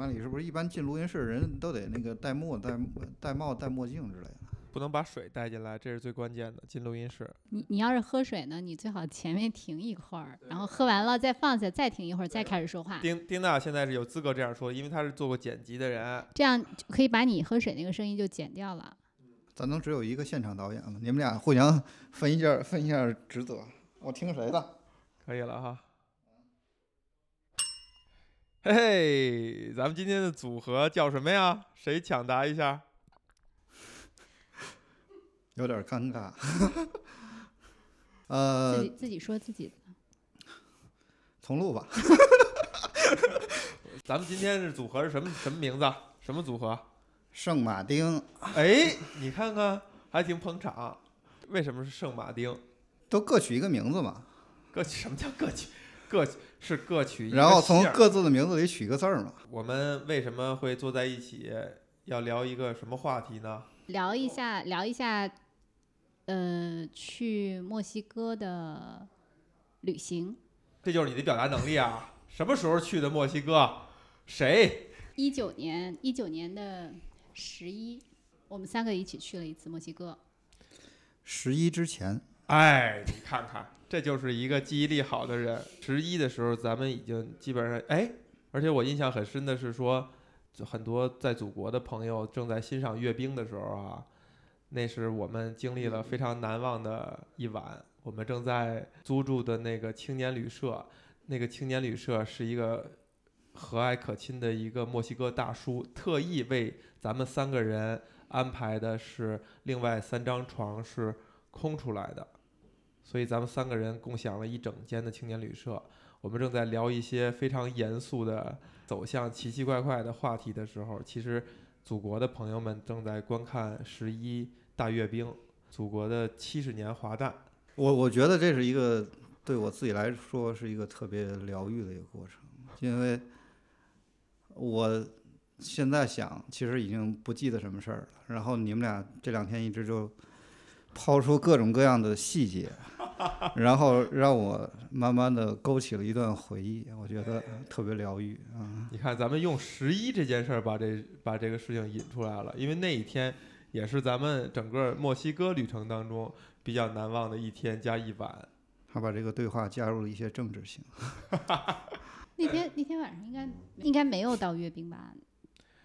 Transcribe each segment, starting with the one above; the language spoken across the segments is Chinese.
马里是不是一般进录音室人都得那个戴墨、戴戴帽、戴墨镜之类的？不能把水带进来，这是最关键的。进录音室，你你要是喝水呢，你最好前面停一会儿，然后喝完了再放下，再停一会儿，再开始说话。丁丁娜现在是有资格这样说，因为她是做过剪辑的人。这样就可以把你喝水那个声音就剪掉了。咱能只有一个现场导演吗？你们俩互相分一下分一下职责。我听谁的？可以了哈。嘿嘿，咱们今天的组合叫什么呀？谁抢答一下？有点尴尬。自呃己，自己说自己的。重录吧。咱们今天是组合是什么什么名字啊？什么组合？圣马丁哎，你看看，还挺捧场。为什么是圣马丁？都各取一个名字嘛，各取什么叫各取？各是各取一然后从各自的名字里取一个字儿嘛。我们为什么会坐在一起，要聊一个什么话题呢？聊一下，聊一下，呃，去墨西哥的旅行。这就是你的表达能力啊！什么时候去的墨西哥？谁？一九年，一九年的十一，我们三个一起去了一次墨西哥。十一之前，哎，你看看，这就是一个记忆力好的人。十一的时候，咱们已经基本上哎，而且我印象很深的是说，很多在祖国的朋友正在欣赏阅兵的时候啊，那是我们经历了非常难忘的一晚。我们正在租住的那个青年旅社，那个青年旅社是一个和蔼可亲的一个墨西哥大叔，特意为咱们三个人安排的是另外三张床是空出来的。所以咱们三个人共享了一整间的青年旅社。我们正在聊一些非常严肃的、走向奇奇怪怪的话题的时候，其实祖国的朋友们正在观看十一大阅兵，祖国的七十年华诞。我我觉得这是一个对我自己来说是一个特别疗愈的一个过程，因为我现在想，其实已经不记得什么事儿了。然后你们俩这两天一直就抛出各种各样的细节，然后让我慢慢的勾起了一段回忆，我觉得特别疗愈啊。你看，咱们用十一这件事儿把这把这个事情引出来了，因为那一天也是咱们整个墨西哥旅程当中比较难忘的一天加一晚。他把这个对话加入了一些政治性。那天那天晚上应该应该没有到阅兵吧？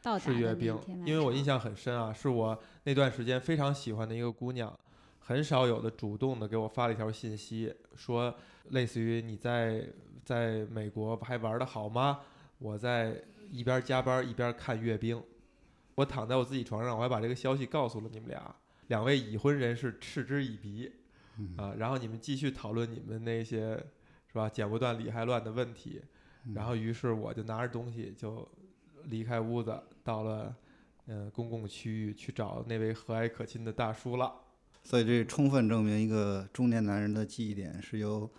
到是阅兵因为我印象很深啊，是我那段时间非常喜欢的一个姑娘，很少有的主动的给我发了一条信息，说类似于你在在美国还玩的好吗？我在一边加班一边看阅兵，我躺在我自己床上，我还把这个消息告诉了你们俩，两位已婚人士嗤之以鼻，啊，然后你们继续讨论你们那些是吧剪不断理还乱的问题，然后于是我就拿着东西就离开屋子，到了嗯、呃公共区域去找那位和蔼可亲的大叔了。所以这充分证明一个中年男人的记忆点是由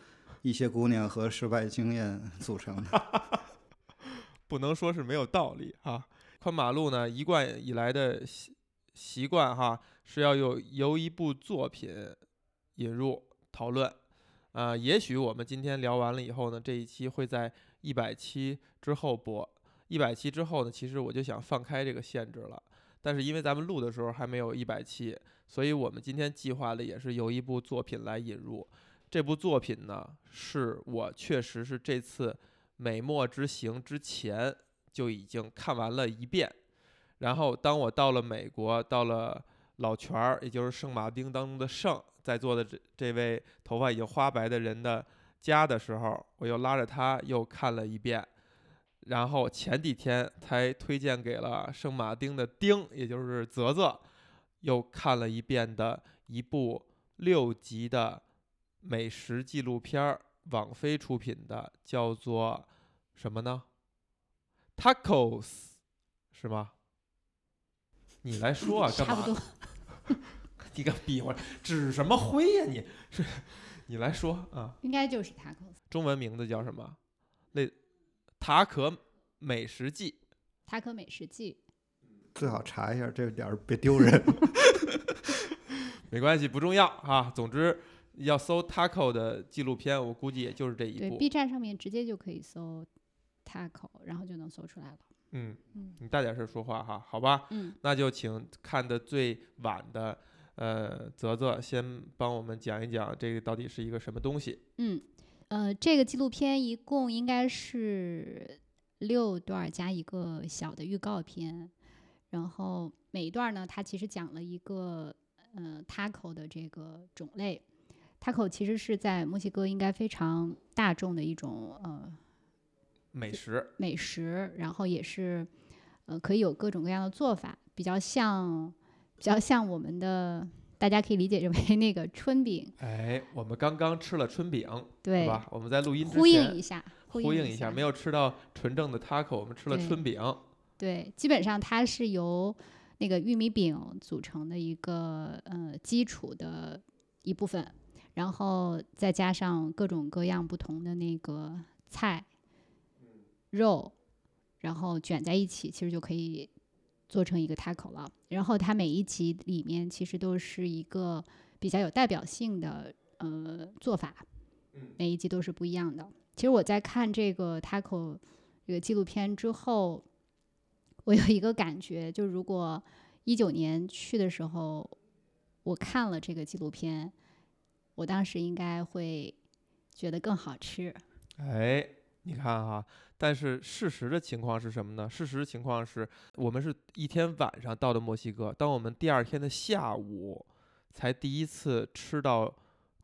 一些姑娘和失败经验组成的。不能说是没有道理哈。宽马路呢，一贯以来的习习惯哈，是要有由一部作品引入讨论。啊、也许我们今天聊完了以后呢，这一期会在一百期之后播。一百期之后呢，其实我就想放开这个限制了。但是因为咱们录的时候还没有一百期，所以我们今天计划的也是由一部作品来引入。这部作品呢，是我确实是这次美墨之行之前就已经看完了一遍。然后当我到了美国，到了老泉儿，也就是圣马丁当中的圣，在座的这这位头发已经花白的人的家的时候，我又拉着他又看了一遍。然后前几天才推荐给了圣马丁的丁，也就是泽泽，又看了一遍的一部六集的美食纪录片儿，网飞出品的，叫做什么呢？Tacos，是吗？你来说啊，干嘛？差不多。你个逼我指什么挥呀、你是你来说啊？应该就是 tacos 中文名字叫什么？那塔可美食记。塔可美食记。最好查一下，这点儿别丢人。没关系，不重要啊。总之要搜 taco 的纪录片，我估计也就是这一对。，B 站上面直接就可以搜 taco，然后就能搜出来了。嗯嗯，你大点声说话哈，好吧？嗯，那就请看的最晚的，呃，泽泽先帮我们讲一讲这个到底是一个什么东西。嗯，呃，这个纪录片一共应该是六段儿加一个小的预告片，然后每一段儿呢，它其实讲了一个呃 taco 的这个种类。taco 其实是在墨西哥应该非常大众的一种呃美食，美食，然后也是呃可以有各种各样的做法，比较像比较像我们的，大家可以理解为那个春饼，哎，我们刚刚吃了春饼，对，吧？我们在录音之呼应一下，呼应应一下，没有吃到纯正的 taco，我们吃了春饼。对，基本上它是由那个玉米饼组成的一个呃基础的一部分，然后再加上各种各样不同的那个菜、肉，然后卷在一起，其实就可以做成一个 taco 了。然后它每一集里面其实都是一个比较有代表性的呃做法，每一集都是不一样的。其实我在看这个 taco 这个纪录片之后，我有一个感觉，就如果一九年去的时候，我看了这个纪录片，我当时应该会觉得更好吃。哎，你看哈，但是事实的情况是什么呢？事实情况是我们是一天晚上到的墨西哥，当我们第二天的下午才第一次吃到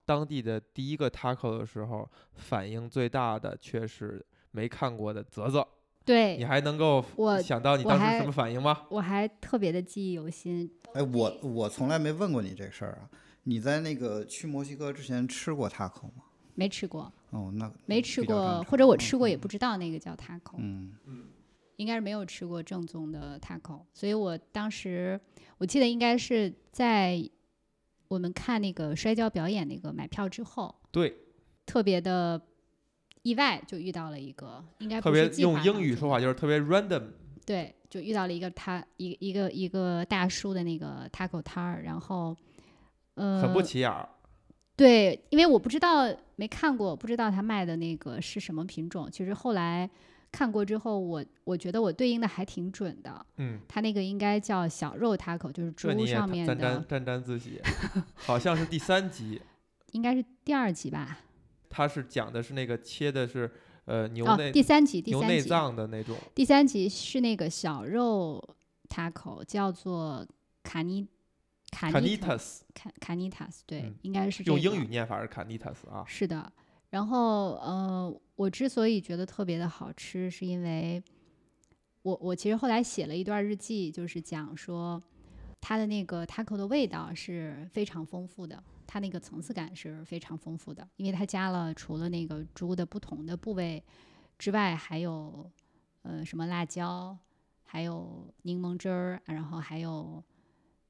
当地的第一个 taco 的时候，反应最大的却是没看过的泽泽。你，还能够我想到你当时什么反应吗？我还特别的记忆犹新。哎，我我从来没问过你这事儿啊。你在那个去墨西哥之前吃过 taco 吗？没吃过，哦，那没吃过，或者我吃过也不知道那个叫 taco，、嗯，应该是没有吃过正宗的 taco，所以我当时我记得应该是在我们看那个摔跤表演那个买票之后，对，特别的意外，就遇到了一个应该特别用英语说法就是特别 random。对，就遇到了一个他一一个一个大叔的那个 taco 摊儿，然后呃很不起眼儿。对，因为我不知道没看过，不知道他卖的那个是什么品种。其实后来看过之后，我我觉得我对应的还挺准的。嗯，他那个应该叫小肉 taco，就是猪上面沾沾的，沾沾自喜，好像是第三集，应该是第二集吧？它是讲的是那个切的是呃牛第三集，第牛内三集，脏的那种，第三集是那个小肉 taco，叫做卡尼卡卡尼尼塔斯，卡卡尼塔斯，对，嗯应该是这用英个语念法是卡尼塔斯啊。是的，然后呃，我之所以觉得特别的好吃，是因为我我其实后来写了一段日记，就是讲说它的那个 taco 的味道是非常丰富的，它那个层次感是非常丰富的，因为它加了除了那个猪的不同的部位之外，还有呃什么辣椒，还有柠檬汁儿，然后还有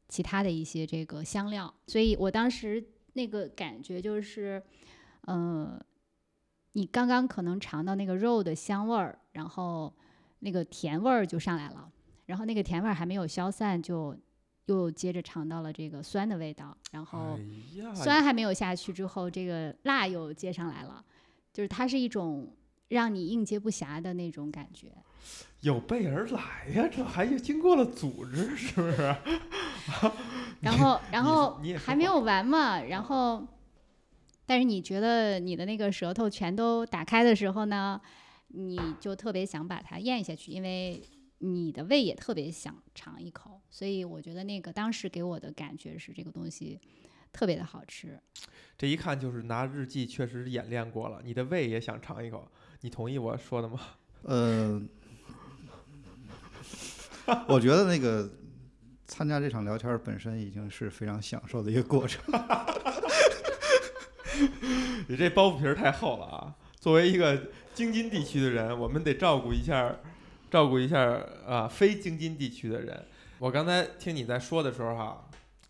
其他的一些这个香料，所以我当时那个感觉就是，呃，你刚刚可能尝到那个肉的香味儿，然后那个甜味儿就上来了，然后那个甜味儿还没有消散，就又接着尝到了这个酸的味道，然后酸还没有下去之后，这个辣又接上来了，就是它是一种让你应接不暇的那种感觉。有备而来呀，这还经过了组织，是不是？然后，然后还没有完嘛，然后，但是你觉得你的那个舌头全都打开的时候呢，你就特别想把它咽下去，因为你的胃也特别想尝一口，所以我觉得那个当时给我的感觉是这个东西特别的好吃。这一看就是拿日记确实演练过了，你的胃也想尝一口，你同意我说的吗？呃，我觉得那个参加这场聊天本身已经是非常享受的一个过程。你这包袱皮儿太厚了啊！作为一个京津地区的人，我们得照顾一下，照顾一下啊非京津地区的人。我刚才听你在说的时候哈，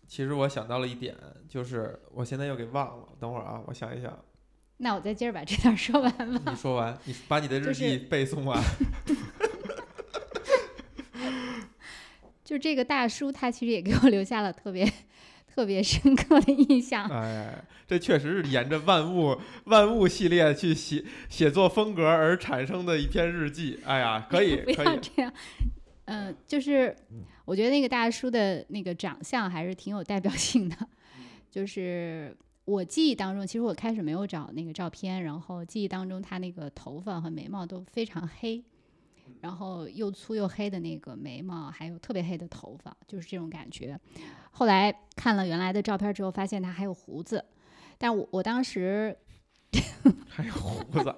其实我想到了一点，就是我现在又给忘了。等会儿啊，我想一想。那我再接着把这段说完吧。你说完，你把你的日记背诵完。就这个大叔，他其实也给我留下了特别特别深刻的印象。哎，这确实是沿着万物万物系列去写写作风格而产生的一篇日记。哎呀，可以 不可以，要这样。嗯、就是我觉得那个大叔的那个长相还是挺有代表性的。就是我记忆当中，其实我开始没有找那个照片，然后记忆当中他那个头发和眉毛都非常黑，然后又粗又黑的那个眉毛，还有特别黑的头发，就是这种感觉。后来看了原来的照片之后，发现他还有胡子，但我我当时 还有胡子，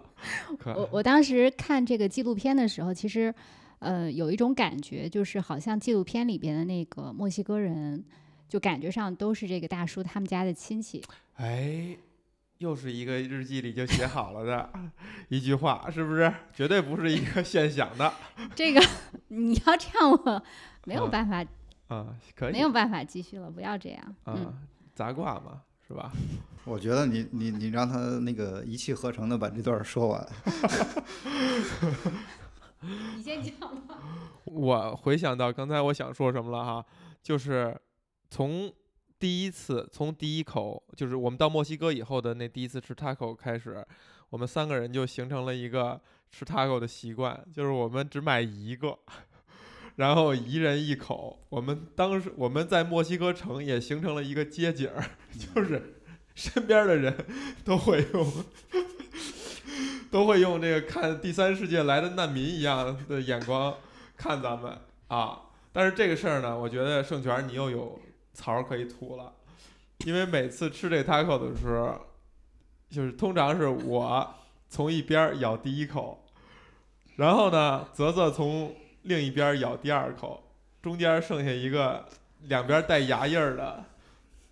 我我当时看这个纪录片的时候，其实，呃，有一种感觉，就是好像纪录片里边的那个墨西哥人，就感觉上都是这个大叔他们家的亲戚。哎，又是一个日记里就写好了的 一句话，是不是？绝对不是一个现想的 这个你要这样，我没有嗯办法，啊，可以没有办法继续了，不要这样。嗯，啊，杂挂嘛，是吧？我觉得你你你让他那个一气呵成的把这段说完。你先讲吧。我回想到刚才我想说什么了哈，就是从第一次从第一口，就是我们到墨西哥以后的那第一次吃 taco 开始，我们三个人就形成了一个吃 taco 的习惯，就是我们只买一个，然后一人一口。我们当时我们在墨西哥城也形成了一个街景，就是身边的人都会用。都会用这个看第三世界来的难民一样的眼光看咱们啊。但是这个事儿呢，我觉得盛权你又有槽可以吐了，因为每次吃这 taco 的时候，就是通常是我从一边咬第一口，然后呢，泽泽从另一边咬第二口，中间剩下一个两边带牙印儿的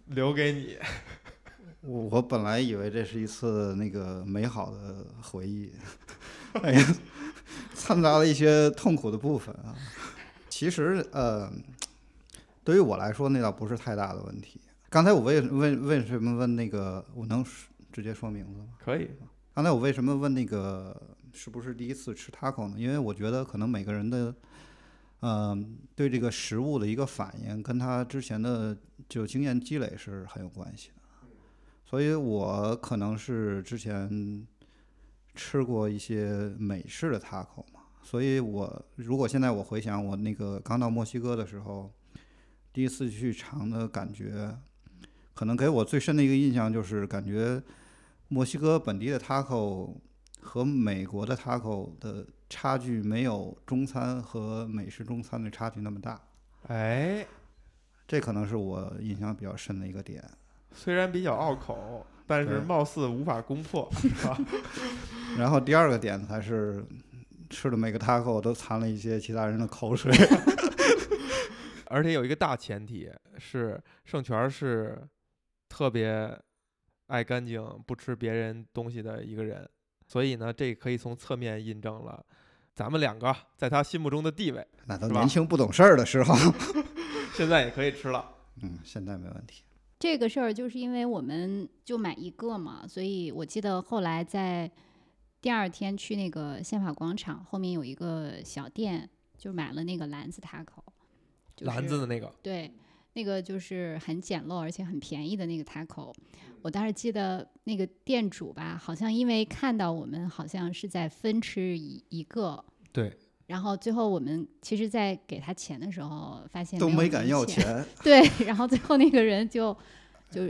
留给你。我本来以为这是一次那个美好的回忆，哎呀，掺杂了一些痛苦的部分啊。其实呃，对于我来说那倒不是太大的问题。刚才我为问为什么问那个，我能直接说名字吗？可以，刚才我为什么问那个是不是第一次吃 taco 呢？因为我觉得可能每个人的，嗯、对这个食物的一个反应跟他之前的就经验积累是很有关系的。所以我可能是之前吃过一些美式的 taco 嘛，所以我如果现在我回想我那个刚到墨西哥的时候，第一次去尝的感觉，可能给我最深的一个印象就是感觉墨西哥本地的 taco 和美国的 taco 的差距没有中餐和美式中餐的差距那么大，哎，这可能是我印象比较深的一个点。虽然比较拗口，但是貌似无法攻破，是吧？然后第二个点才是吃的每个 taco 都掺了一些其他人的口水。而且有一个大前提是，盛权是特别爱干净、不吃别人东西的一个人，所以呢，这可以从侧面印证了咱们两个在他心目中的地位。那都年轻不懂事儿的时候，现在也可以吃了，嗯，现在没问题。这个事儿就是因为我们就买一个嘛，所以我记得后来在第二天去那个宪法广场后面有一个小店，就买了那个篮子 taco，就是、篮子的那个，对，那个就是很简陋而且很便宜的那个 taco。我当时记得那个店主吧，好像因为看到我们好像是在分吃一一个，对，然后最后我们其实，在给他钱的时候发现都没敢要钱，对，然后最后那个人就就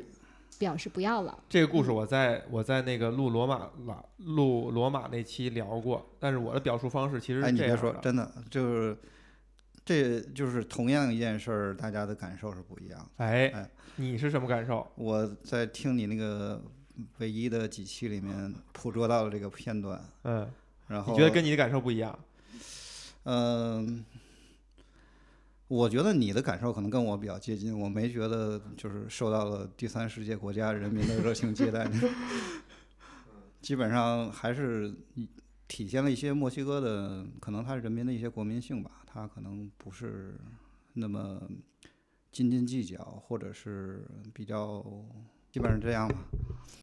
表示不要了。这个故事我在我在那个录罗马拉录罗马那期聊过，但是我的表述方式其实哎，你别说。真的就是，这就是同样一件事儿，大家的感受是不一样的。哎哎，你是什么感受？我在听你那个唯一的几期里面捕捉到了这个片段，嗯，然后你觉得跟你的感受不一样？嗯，我觉得你的感受可能跟我比较接近，我没觉得就是受到了第三世界国家人民的热情接待，基本上还是一体现了一些墨西哥的可能他人民的一些国民性吧，他可能不是那么斤斤计较，或者是比较基本上这样吧。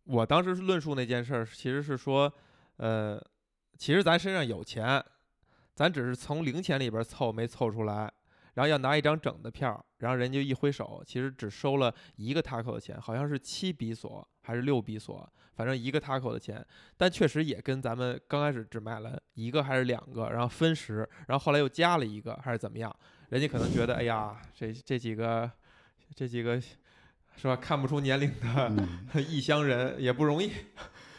我当时是论述那件事儿，其实是说，呃，其实咱身上有钱，咱只是从零钱里边凑没凑出来。然后要拿一张整的票，然后人就一挥手，其实只收了一个 taco 的钱，好像是七比索还是六比索，反正一个 taco 的钱，但确实也跟咱们刚开始只买了一个还是两个，然后分食，然后后来又加了一个还是怎么样，人家可能觉得，哎呀，这这几个这几个是吧，看不出年龄的嗯。异乡人也不容易，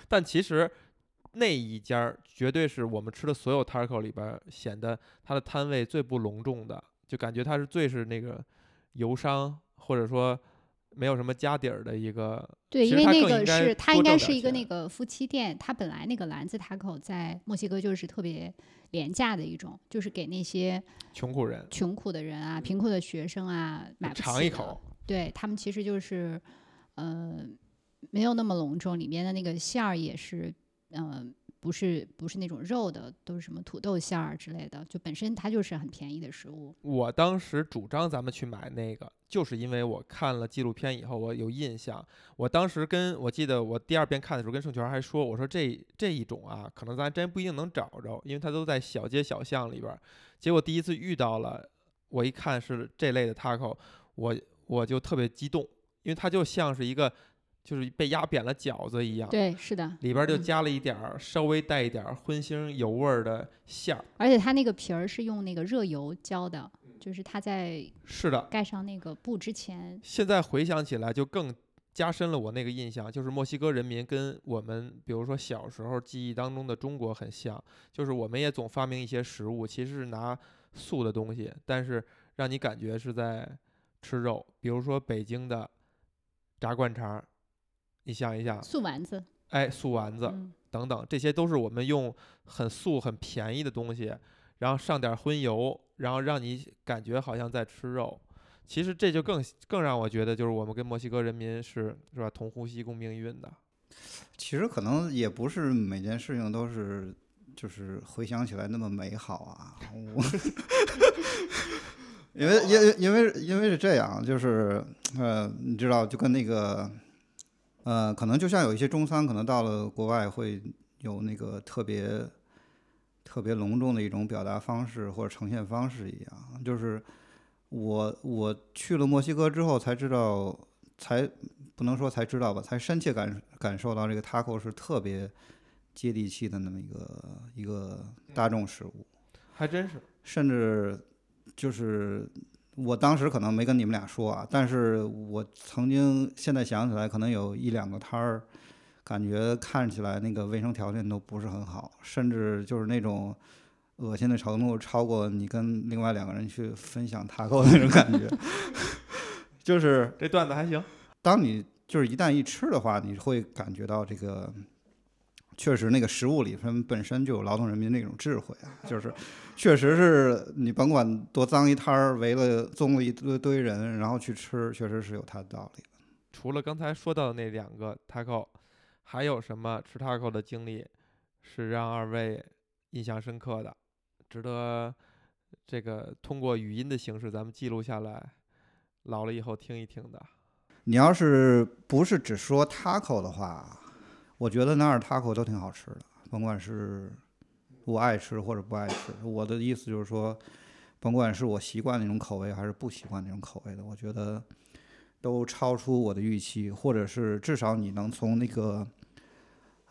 但其实。那一家绝对是我们吃的所有 taco 里边显得它的摊位最不隆重的，就感觉它是最是那个游商或者说没有什么家底儿的一个。对，因为那个是它应该是一个那个夫妻店，它本来那个篮子塔口在墨西哥就是特别廉价的一种，就是给那些穷苦人穷苦的人啊、贫困的学生啊买不起尝一口，对他们其实就是，呃，没有那么隆重，里面的那个馅儿也是，呃，不是不是那种肉的，都是什么土豆馅儿之类的，就本身它就是很便宜的食物。我当时主张咱们去买那个，就是因为我看了纪录片以后，我有印象。我当时跟我记得我第二遍看的时候，跟盛泉还说，我说这这一种啊，可能咱真不一定能找着，因为它都在小街小巷里边儿。结果第一次遇到了，我一看是这类的 taco，我我就特别激动，因为它就像是一个就是被压扁了饺子一样。对，是的，里边儿就嗯。加了一点儿稍微带一点儿荤腥油味儿的馅儿，而且它那个皮儿是用那个热油浇的，就是它在是的，盖上那个布之前，现在回想起来，就更加深了我那个印象，就是墨西哥人民跟我们，比如说小时候记忆当中的中国很像，就是我们也总发明一些食物，其实是拿素的东西，但是让你感觉是在吃肉，比如说北京的炸灌肠儿，你想一想，素丸子，哎，素丸子嗯，等等，这些都是我们用很素、很便宜的东西，然后上点荤油，然后让你感觉好像在吃肉。其实这就更更让我觉得，就是我们跟墨西哥人民是是吧同呼吸共命运的。其实可能也不是每件事情都是，就是回想起来那么美好啊。我 因为因为因为因为是这样，就是呃，你知道，就跟那个呃，可能就像有一些中餐，可能到了国外会有那个特别特别隆重的一种表达方式或者呈现方式一样。就是我我去了墨西哥之后才知道，才不能说才知道吧，才深切感感受到这个 taco 是特别接地气的那么一个一个大众食物，还真是，甚至就是我当时可能没跟你们俩说啊，但是我曾经现在想起来，可能有一两个摊儿，感觉看起来那个卫生条件都不是很好，甚至就是那种。恶心的程度超过你跟另外两个人去分享 taco 的那种感觉，就是这段子还行。当你就是一旦一吃的话，你会感觉到这个，确实那个食物里边本身就有劳动人民那种智慧啊，就是确实是你甭管多脏一摊儿，围了宗了一堆堆人，然后去吃，确实是有它的道理。除了刚才说到的那两个 taco，还有什么吃 taco 的经历是让二位印象深刻的，值得这个通过语音的形式咱们记录下来，老了以后听一听的？你要是不是只说 taco 的话，我觉得那儿 taco 都挺好吃的，甭管是我爱吃或者不爱吃。我的意思就是说，甭管是我习惯那种口味还是不习惯那种口味的，我觉得都超出我的预期，或者是至少你能从那个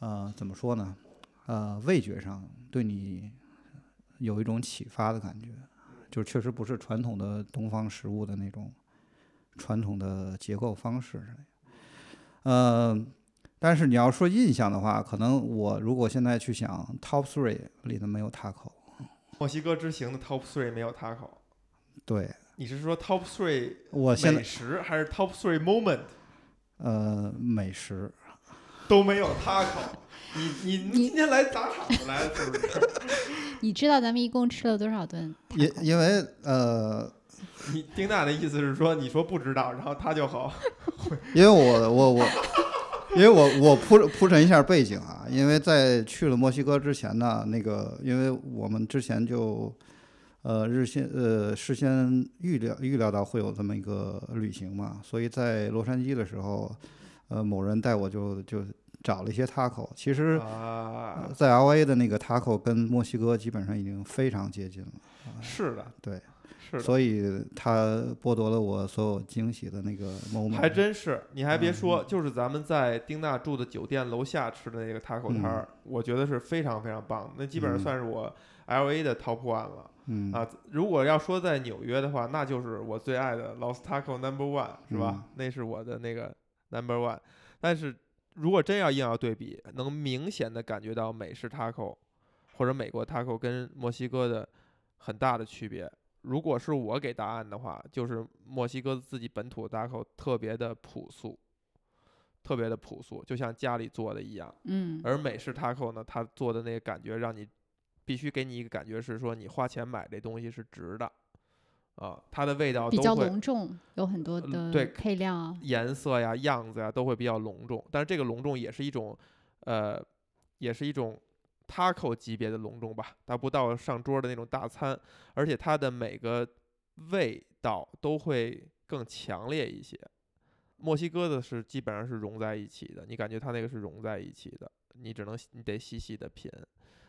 呃怎么说呢，呃味觉上对你有一种启发的感觉，就确实不是传统的东方食物的那种传统的结构方式。呃，但是你要说印象的话，可能我如果现在去想 top three 里头没有 taco，墨西哥之行的 top three 没有 taco，对你是说 top three 我现在食还是 top three moment 呃美食，都没有 taco？你你你你今天来砸场子来了是不是？你知道咱们一共吃了多少顿因因为呃，你丁娜的意思是说，你说不知道，然后他就好。因为我我我，因为我我铺铺陈一下背景啊，因为在去了墨西哥之前呢，那个因为我们之前就呃日先呃事先预料预料到会有这么一个旅行嘛，所以在洛杉矶的时候，呃某人带我就就找了一些 taco，其实。啊呃，在 L A 的那个 taco 跟墨西哥基本上已经非常接近了，是的，对，是。所以他剥夺了我所有惊喜的那个 moment。还真是，你还别嗯说，就是咱们在丁娜住的酒店楼下吃的那个 taco 摊儿，我觉得是非常非常棒的，那基本上嗯算是我 L A 的 top one 了。嗯啊，如果要说在纽约的话，那就是我最爱的 Lost Taco Number One，是吧？嗯那是我的那个 Number One。但是如果真要硬要对比，能明显的感觉到美式 taco 或者美国 taco 跟墨西哥的很大的区别。如果是我给答案的话，就是墨西哥自己本土的 taco 特别的朴素，特别的朴素，就像家里做的一样。嗯，而美式 taco 呢，它做的那个感觉让你必须给你一个感觉是说你花钱买这东西是值的，啊，它的味道比较隆重，有很多的对的配料啊。颜色呀、样子呀都会比较隆重，但是这个隆重也是一种，呃，也是一种 taco 级别的隆重吧，达不到上桌的那种大餐，而且它的每个味道都会更强烈一些。墨西哥的是基本上是融在一起的，你感觉它那个是融在一起的，你只能你得细细的品。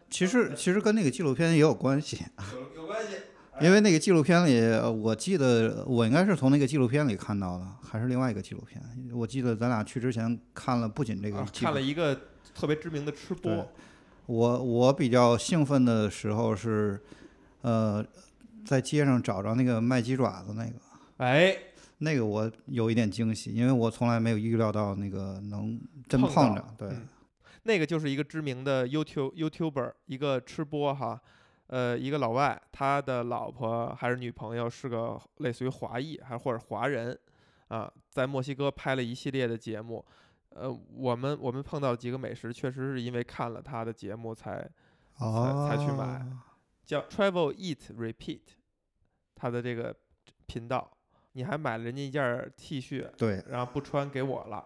其实其实跟那个纪录片也有关系，有有关系，因为那个纪录片里，呃我记得我应该是从那个纪录片里看到的，还是另外一个纪录片。我记得咱俩去之前看了不仅这个啊，看了一个特别知名的吃播，我我比较兴奋的时候是，呃，在街上找着那个卖鸡爪子那个，哎，那个我有一点惊喜，因为我从来没有预料到那个能真碰着。对，嗯那个就是一个知名的 YouTube YouTuber，一个吃播哈，呃，一个老外，他的老婆还是女朋友是个类似于华裔还或者华人，啊，在墨西哥拍了一系列的节目，呃，我们我们碰到几个美食，确实是因为看了他的节目才哦，才去买叫 Travel Eat Repeat，他的这个频道，你还买了人家一件 T 恤，对，然后不穿给我了。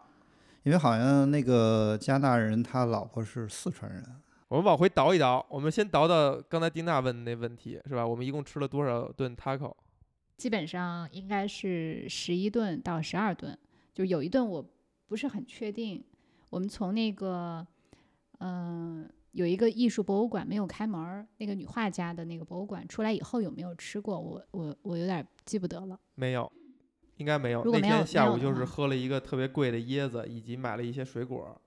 因为好像那个加拿大人他老婆是四川人，我们往回倒一倒，我们先倒到刚才丁娜问的那问题，是吧？我们一共吃了多少顿 taco？基本上应该是十一顿到十二顿，就有一顿我不是很确定。我们从那个，嗯、有一个艺术博物馆没有开门儿，那个女画家的那个博物馆出来以后有没有吃过？我我我有点记不得了。没有，应该没有。那如果没有天下午就是喝了一个特别贵的椰子，以及买了一些水果。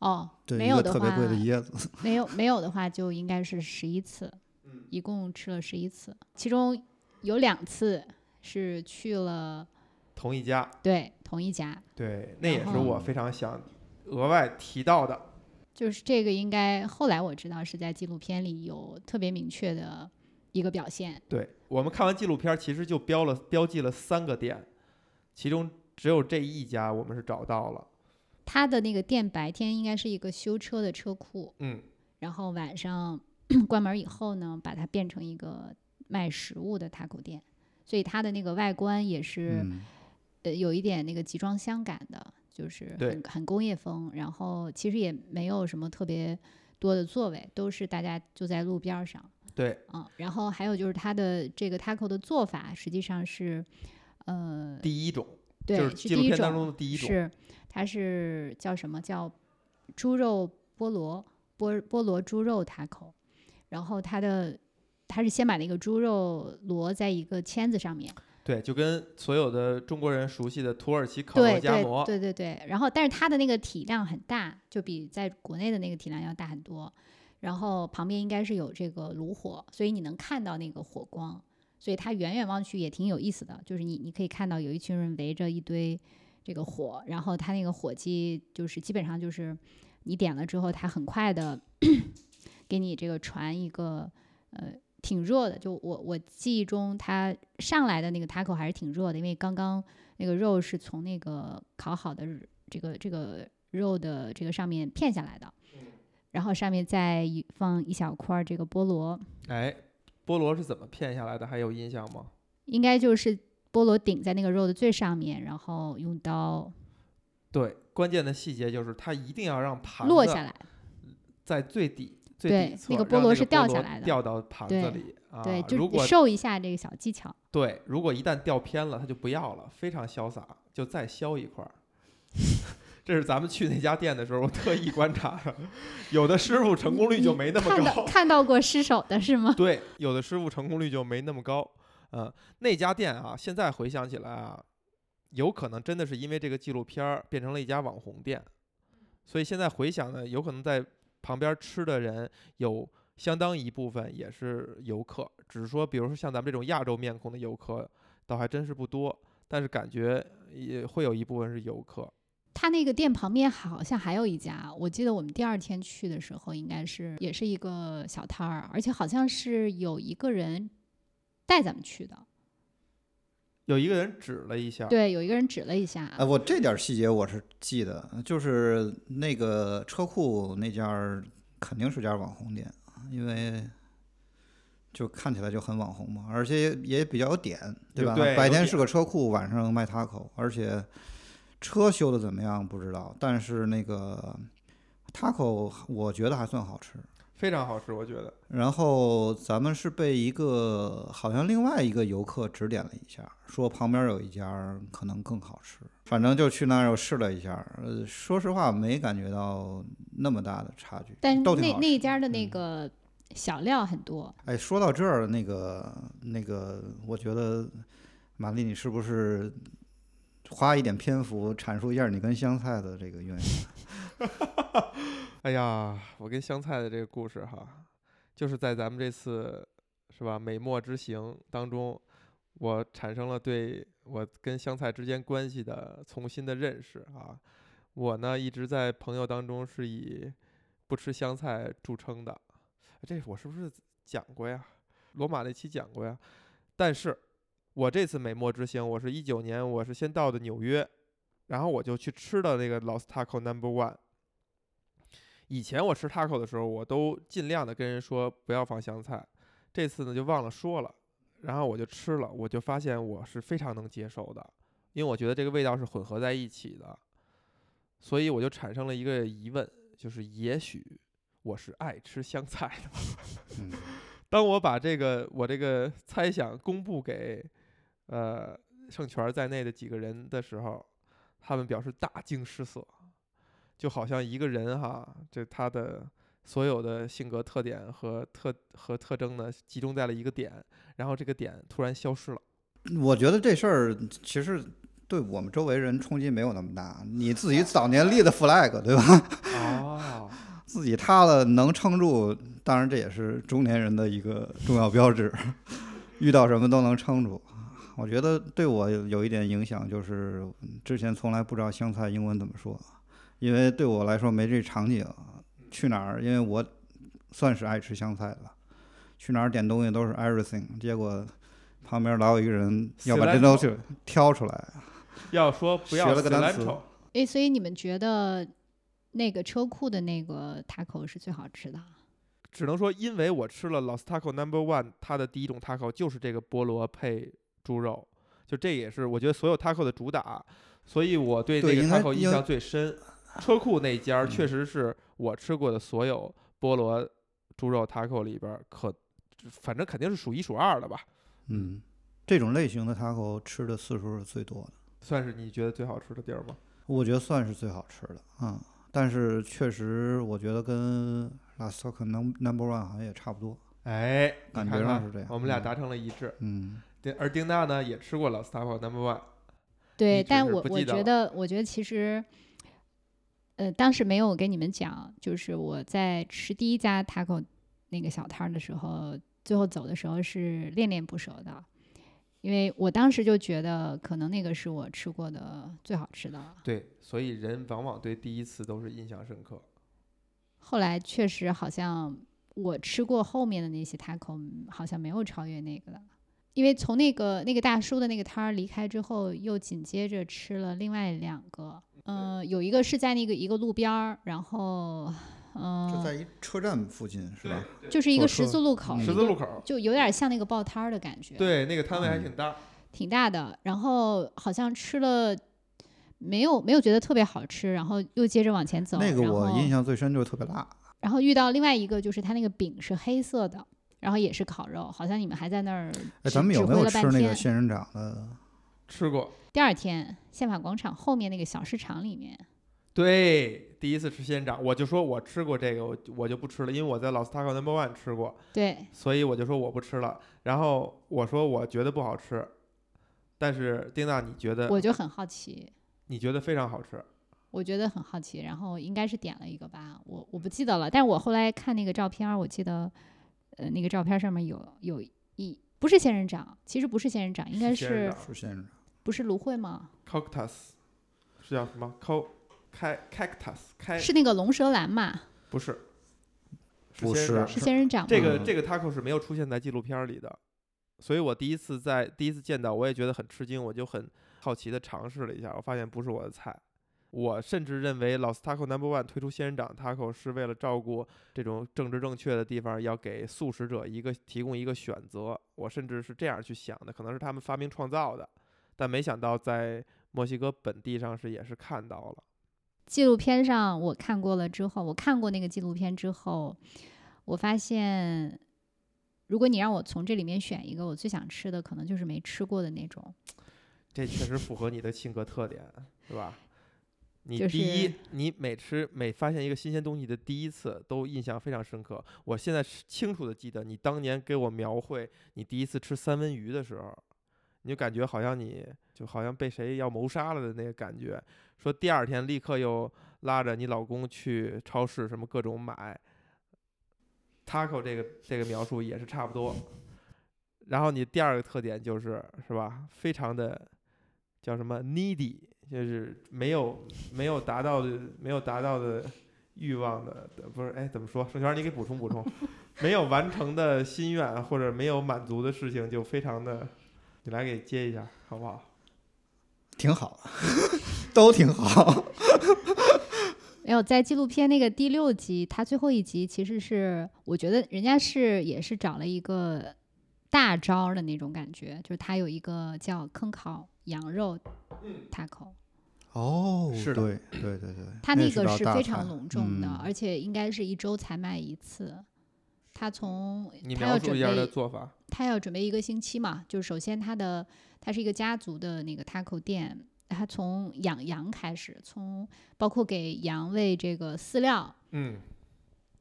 哦，对，没有的话特别贵的话椰子。没有没有的话就应该是十一次，嗯一共吃了十一次，其中有两次是去了同一家，对同一家，对，那也是我非常想额外提到的。就是这个应该后来我知道是在纪录片里有特别明确的一个表现。对我们看完纪录片儿，其实就标了标记了三个店，其中只有这一家我们是找到了。他的那个店白天应该是一个修车的车库，嗯，然后晚上 关门以后呢，把它变成一个卖食物的 taco 店，所以它的那个外观也是、嗯，呃有一点那个集装箱感的，就是很很工业风。然后其实也没有什么特别多的座位，都是大家就在路边儿上。对，嗯，然后还有就是它的这个 taco 的做法实际上是，呃，第一种对，就是纪录是第一种片当中的第一种。是它是叫什么叫猪肉菠萝菠菠萝猪肉 taco，然后它的它是先把那个猪肉摞在一个签子上面，对，就跟所有的中国人熟悉的土耳其烤肉夹馍，对对对，然后但是它的那个体量很大，就比在国内的那个体量要大很多。然后旁边应该是有这个炉火，所以你能看到那个火光，所以它远远望去也挺有意思的。就是你你可以看到有一群人围着一堆这个火，然后它那个火机就是基本上就是你点了之后，它很快的 给你这个传一个呃挺热的，就我我记忆中它上来的那个 taco 还是挺热的，因为刚刚那个肉是从那个烤好的这个这个肉的这个上面片下来的，然后上面再一放一小块儿这个菠萝，哎，菠萝是怎么片下来的？还有印象吗？应该就是菠萝顶在那个肉的最上面，然后用刀对，关键的细节就是它一定要让盘子落下来。在最底最对那个菠萝是掉下来的掉到盘子里啊。对，就如果受一下这个小技巧。对，如果一旦掉偏了，它就不要了，非常潇洒，就再削一块儿。这是咱们去那家店的时候，我特意观察的，有的师傅成功率就没那么高看到高。看到过失手的是吗？对，有的师傅成功率就没那么高。嗯，那家店啊，现在回想起来啊，有可能真的是因为这个纪录片儿变成了一家网红店，所以现在回想呢，有可能在旁边吃的人有相当一部分也是游客，只是说，比如说像咱们这种亚洲面孔的游客，倒还真是不多，但是感觉也会有一部分是游客。他那个店旁边好像还有一家，我记得我们第二天去的时候，应该是也是一个小摊儿，而且好像是有一个人带咱们去的。有一个人指了一下，对，有一个人指了一下。哎，我这点细节我是记得，就是那个车库那家儿肯定是家网红店，因为就看起来就很网红嘛，而且也也比较有点，对吧？对白天是个车库，晚上卖 taco，而且车修的怎么样不知道，但是那个 taco 我觉得还算好吃。非常好吃，我觉得。然后咱们是被一个好像另外一个游客指点了一下，说旁边有一家可能更好吃。反正就去那儿又试了一下，呃，说实话没感觉到那么大的差距，但是都挺好吃那那一家的那嗯个小料很多，哎，说到这儿，那个那个，我觉得玛丽，你是不是花一点篇幅阐述一下你跟香菜的这个渊源？哎呀，我跟香菜的这个故事哈，就是在咱们这次是吧美墨之行当中，我产生了对我跟香菜之间关系的重新的认识啊。我呢一直在朋友当中是以不吃香菜著称的，这我是不是讲过呀？罗马那期讲过呀。但是我这次美墨之行，我是一九年，我是先到的纽约，然后我就去吃的那个 Los Taco Number One。以前我吃 taco 的时候，我都尽量的跟人说不要放香菜，这次呢就忘了说了，然后我就吃了，我就发现我是非常能接受的，因为我觉得这个味道是混合在一起的，所以我就产生了一个疑问，就是也许我是爱吃香菜的。嗯，当我把这个我这个猜想公布给呃盛权在内的几个人的时候，他们表示大惊失色，就好像一个人哈，这他的所有的性格特点和特和特征呢，集中在了一个点，然后这个点突然消失了。我觉得这事儿其实对我们周围人冲击没有那么大，你自己早年立的 flag，对吧？哦，自己塌了能撑住，当然这也是中年人的一个重要标志，遇到什么都能撑住。我觉得对我有有一点影响，就是之前从来不知道香菜英文怎么说，因为对我来说没这场景。去哪儿，因为我算是爱吃香菜的，去哪儿点东西都是 everything，结果旁边老有一个人要把这东西挑出来，要说不要学了个单词诶，所以你们觉得那个车库的那个 taco 是最好吃的？只能说，因为我吃了 Los Taco Number One，它的第一种 taco 就是这个菠萝配猪肉，就这也是我觉得所有 taco 的主打，所以我对这个 taco 印象最深。车库那家儿确嗯实是我吃过的所有菠萝猪肉 taco 里边儿可，反正肯定是数一数二的吧，嗯，这种类型的 taco 吃的次数是最多的。算是你觉得最好吃的地儿吗？我觉得算是最好吃的，嗯，但是确实我觉得跟 Last Talk Num Number One 好像也差不多，哎，感觉上是这样。嗯我们俩达成了一致。嗯，对而丁娜呢也吃过 Los Taco Number One，对，但我我觉得，我觉得其实，呃，当时没有跟你们讲，就是我在吃第一家 taco 那个小摊儿的时候，最后走的时候是恋恋不舍的，因为我当时就觉得可能那个是我吃过的最好吃的了。对，所以人往往对第一次都是印象深刻。后来确实好像我吃过后面的那些 taco，嗯好像没有超越那个的。因为从那个那个大叔的那个摊儿离开之后，又紧接着吃了另外两个，嗯、有一个是在那个一个路边儿，然后，嗯、就在一车站附近是吧？就是一个十字路口，十字路口儿，就有点像那个报摊儿的感觉，，对，那个摊位还嗯挺大。挺大的。然后好像吃了，没有没有觉得特别好吃，然后又接着往前走，那个我然后印象最深就是特别辣，然后遇到另外一个，就是它那个饼是黑色的，然后也是烤肉，好像你们还在那儿哎，指咱们有没有吃那个仙人掌的？吃过，第二天，宪法广场后面那个小市场里面，对，第一次吃仙人掌，我就说我吃过这个，我我就不吃了，因为我在老斯塔克 Number One 吃过，对，所以我就说我不吃了。然后我说我觉得不好吃，但是丁娜你觉得我就很好奇，你觉得非常好吃，我觉得很好奇，然后应该是点了一个吧，我我不记得了，但是我后来看那个照片儿，我记得，呃，那个照片上面有有一不是仙人掌，其实不是仙人掌，应该是是仙人掌，不是芦荟吗？cactus 是叫什么 c 开 cactus 开是那个龙舌兰嘛？不是是不是仙人掌是仙人掌这个这个 taco 是没有出现在纪录片儿里的，所以我第一次在第一次见到，我也觉得很吃惊，我就很好奇的尝试了一下，我发现不是我的菜。我甚至认为老斯 taco number one 推出仙人掌 taco 是为了照顾这种政治正确的地方，要给素食者一个提供一个选择。我甚至是这样去想的，可能是他们发明创造的，但没想到在墨西哥本地上是也是看到了。纪录片上我看过了之后，我看过那个纪录片之后，我发现，如果你让我从这里面选一个，我最想吃的可能就是没吃过的那种。这确实符合你的性格特点，是吧？你第一，是你每吃每发现一个新鲜东西的第一次，都印象非常深刻。我现在是清楚的记得你当年给我描绘你第一次吃三文鱼的时候，你就感觉好像你就好像被谁要谋杀了的那个感觉。说第二天立刻又拉着你老公去超市什么各种买。taco 这个这个描述也是差不多。然后你第二个特点就是是吧，非常的叫什么 needy，就是没有没有达到的没有达到的欲望的，不是哎怎么说？盛权你给补充补充，没有完成的心愿或者没有满足的事情，就非常的，你来给接一下好不好？挺好，都挺好。没有，在纪录片那个第六集，它最后一集其实是我觉得人家是也是找了一个大招儿的那种感觉，就是它有一个叫坑烤羊肉 taco，哦，是的对对对对，它那个是非常隆重的，嗯而且应该是一周才卖一次。他从你他要准描述一下的做法。他要准备一个星期嘛，就是首先他的他是一个家族的那个 taco 店，他从养羊开始，从包括给羊喂这个饲料，嗯，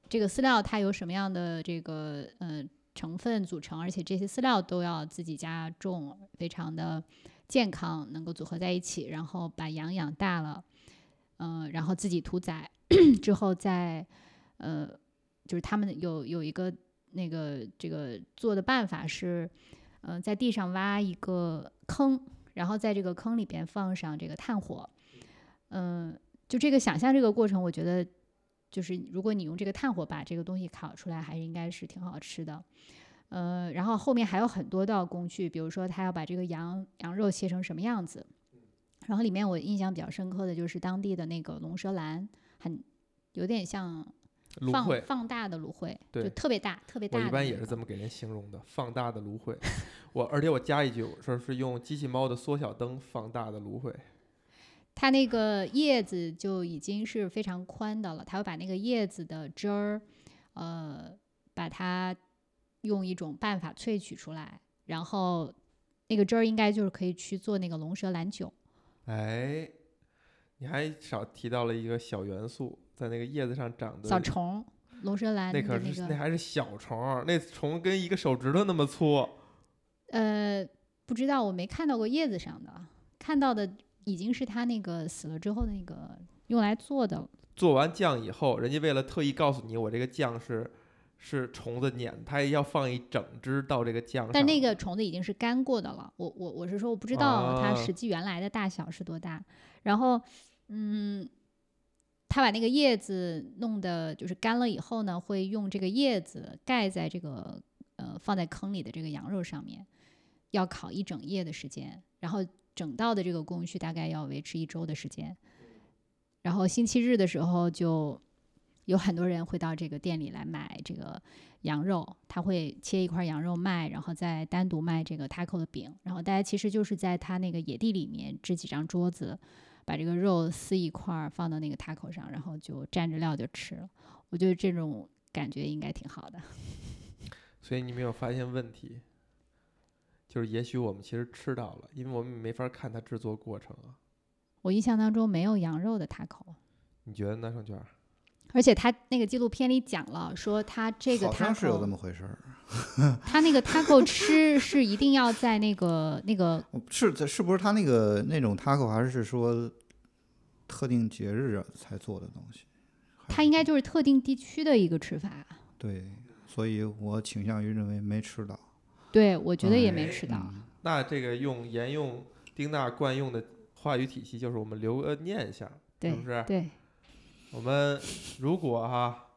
这个饲料它有什么样的这个呃成分组成，而且这些饲料都要自己家种，非常的健康，能够组合在一起，然后把羊养大了，嗯、然后自己屠宰。之后再呃，就是他们有有一个那个这个做的办法是，呃，在地上挖一个坑，然后在这个坑里边放上这个炭火，嗯、就这个想象这个过程，我觉得就是如果你用这个炭火把这个东西烤出来，还是应该是挺好吃的。呃，然后后面还有很多道工序，比如说他要把这个羊羊肉切成什么样子，然后里面我印象比较深刻的就是当地的那个龙舌兰，很有点像放芦荟，放大的芦荟，就对特别大，特别大的、我一般也是这么给人形容的，放大的芦荟。我而且我加一句，我说是用机器猫的缩小灯放大的芦荟。它那个叶子就已经是非常宽的了，它会把那个叶子的汁儿，呃，把它用一种办法萃取出来，然后那个汁儿应该就是可以去做那个龙舌兰酒。哎，你还少提到了一个小元素，在那个叶子上长的小虫，龙舌兰那可是那还是小虫儿，那虫跟一个手指头那么粗。呃，不知道我没看到过叶子上的，看到的已经是它那个死了之后的那个用来做的。做完酱以后，人家为了特意告诉你我这个酱是是虫子碾，他要放一整只到这个酱上。但那个虫子已经是干过的了。我我我是说，我不知道它啊实际原来的大小是多大。然后，嗯，他把那个叶子弄的就是干了以后呢，会用这个叶子盖在这个呃放在坑里的这个羊肉上面，要烤一整夜的时间。然后整道的这个工序大概要维持一周的时间。然后星期日的时候就有很多人会到这个店里来买这个羊肉，他会切一块羊肉卖，然后再单独卖这个 taco 的饼，然后大家其实就是在他那个野地里面支几张桌子，把这个肉撕一块儿放到那个 taco 上，然后就蘸着料就吃了。我觉得这种感觉应该挺好的。所以你没有发现问题，就是也许我们其实吃到了，因为我们没法看它制作过程啊。我印象当中没有羊肉的 taco，你觉得呢，盛娟？而且他那个纪录片里讲了，说他这个好像是有这么回事儿。他那个 taco 吃是一定要在那个那个是这是不是他那个那种 taco 还是说特定节日啊才做的东西？他应该就是特定地区的一个吃法。对，所以我倾向于认为没吃到。对，我觉得也哎没吃到。嗯那这个用沿用丁娜惯用的话语体系，就是我们留个念想，对是不是？对，我们如果哈，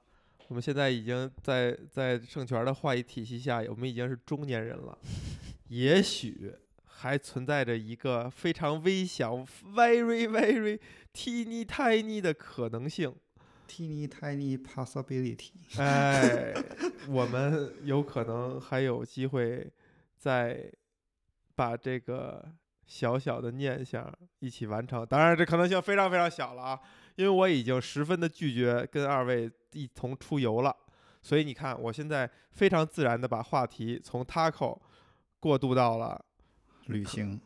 我们现在已经在在圣权的话语体系下，我们已经是中年人了，也许还存在着一个非常微小、very very teeny tiny 的可能性。Teeny tiny possibility。哎，我们有可能还有机会再把这个小小的念想一起完成。当然，这可能性非常非常小了啊，因为我已经十分的拒绝跟二位一同出游了。所以你看，我现在非常自然的把话题从 taco 过渡到了旅行，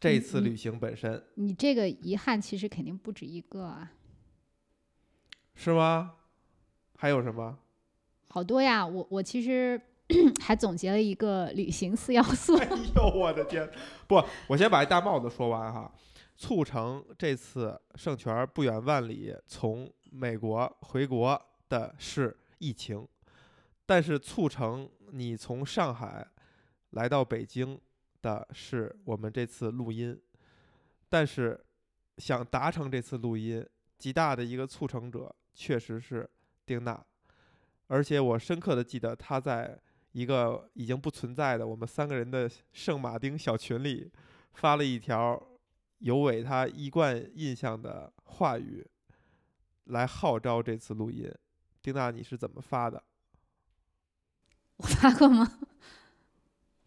这次旅行本身，你这个遗憾其实肯定不止一个啊，是吗？还有什么？好多呀。我我其实 还总结了一个旅行四要素。哎呦，我的天！不，我先把这大帽子说完哈。促成这次盛权儿不远万里从美国回国的是疫情，但是促成你从上海来到北京的是我们这次录音。但是想达成这次录音，极大的一个促成者确实是丁娜，而且我深刻的记得他在一个已经不存在的我们三个人的圣马丁小群里发了一条有违他一贯印象的话语，来号召这次录音。丁娜，你是怎么发的？我发过吗？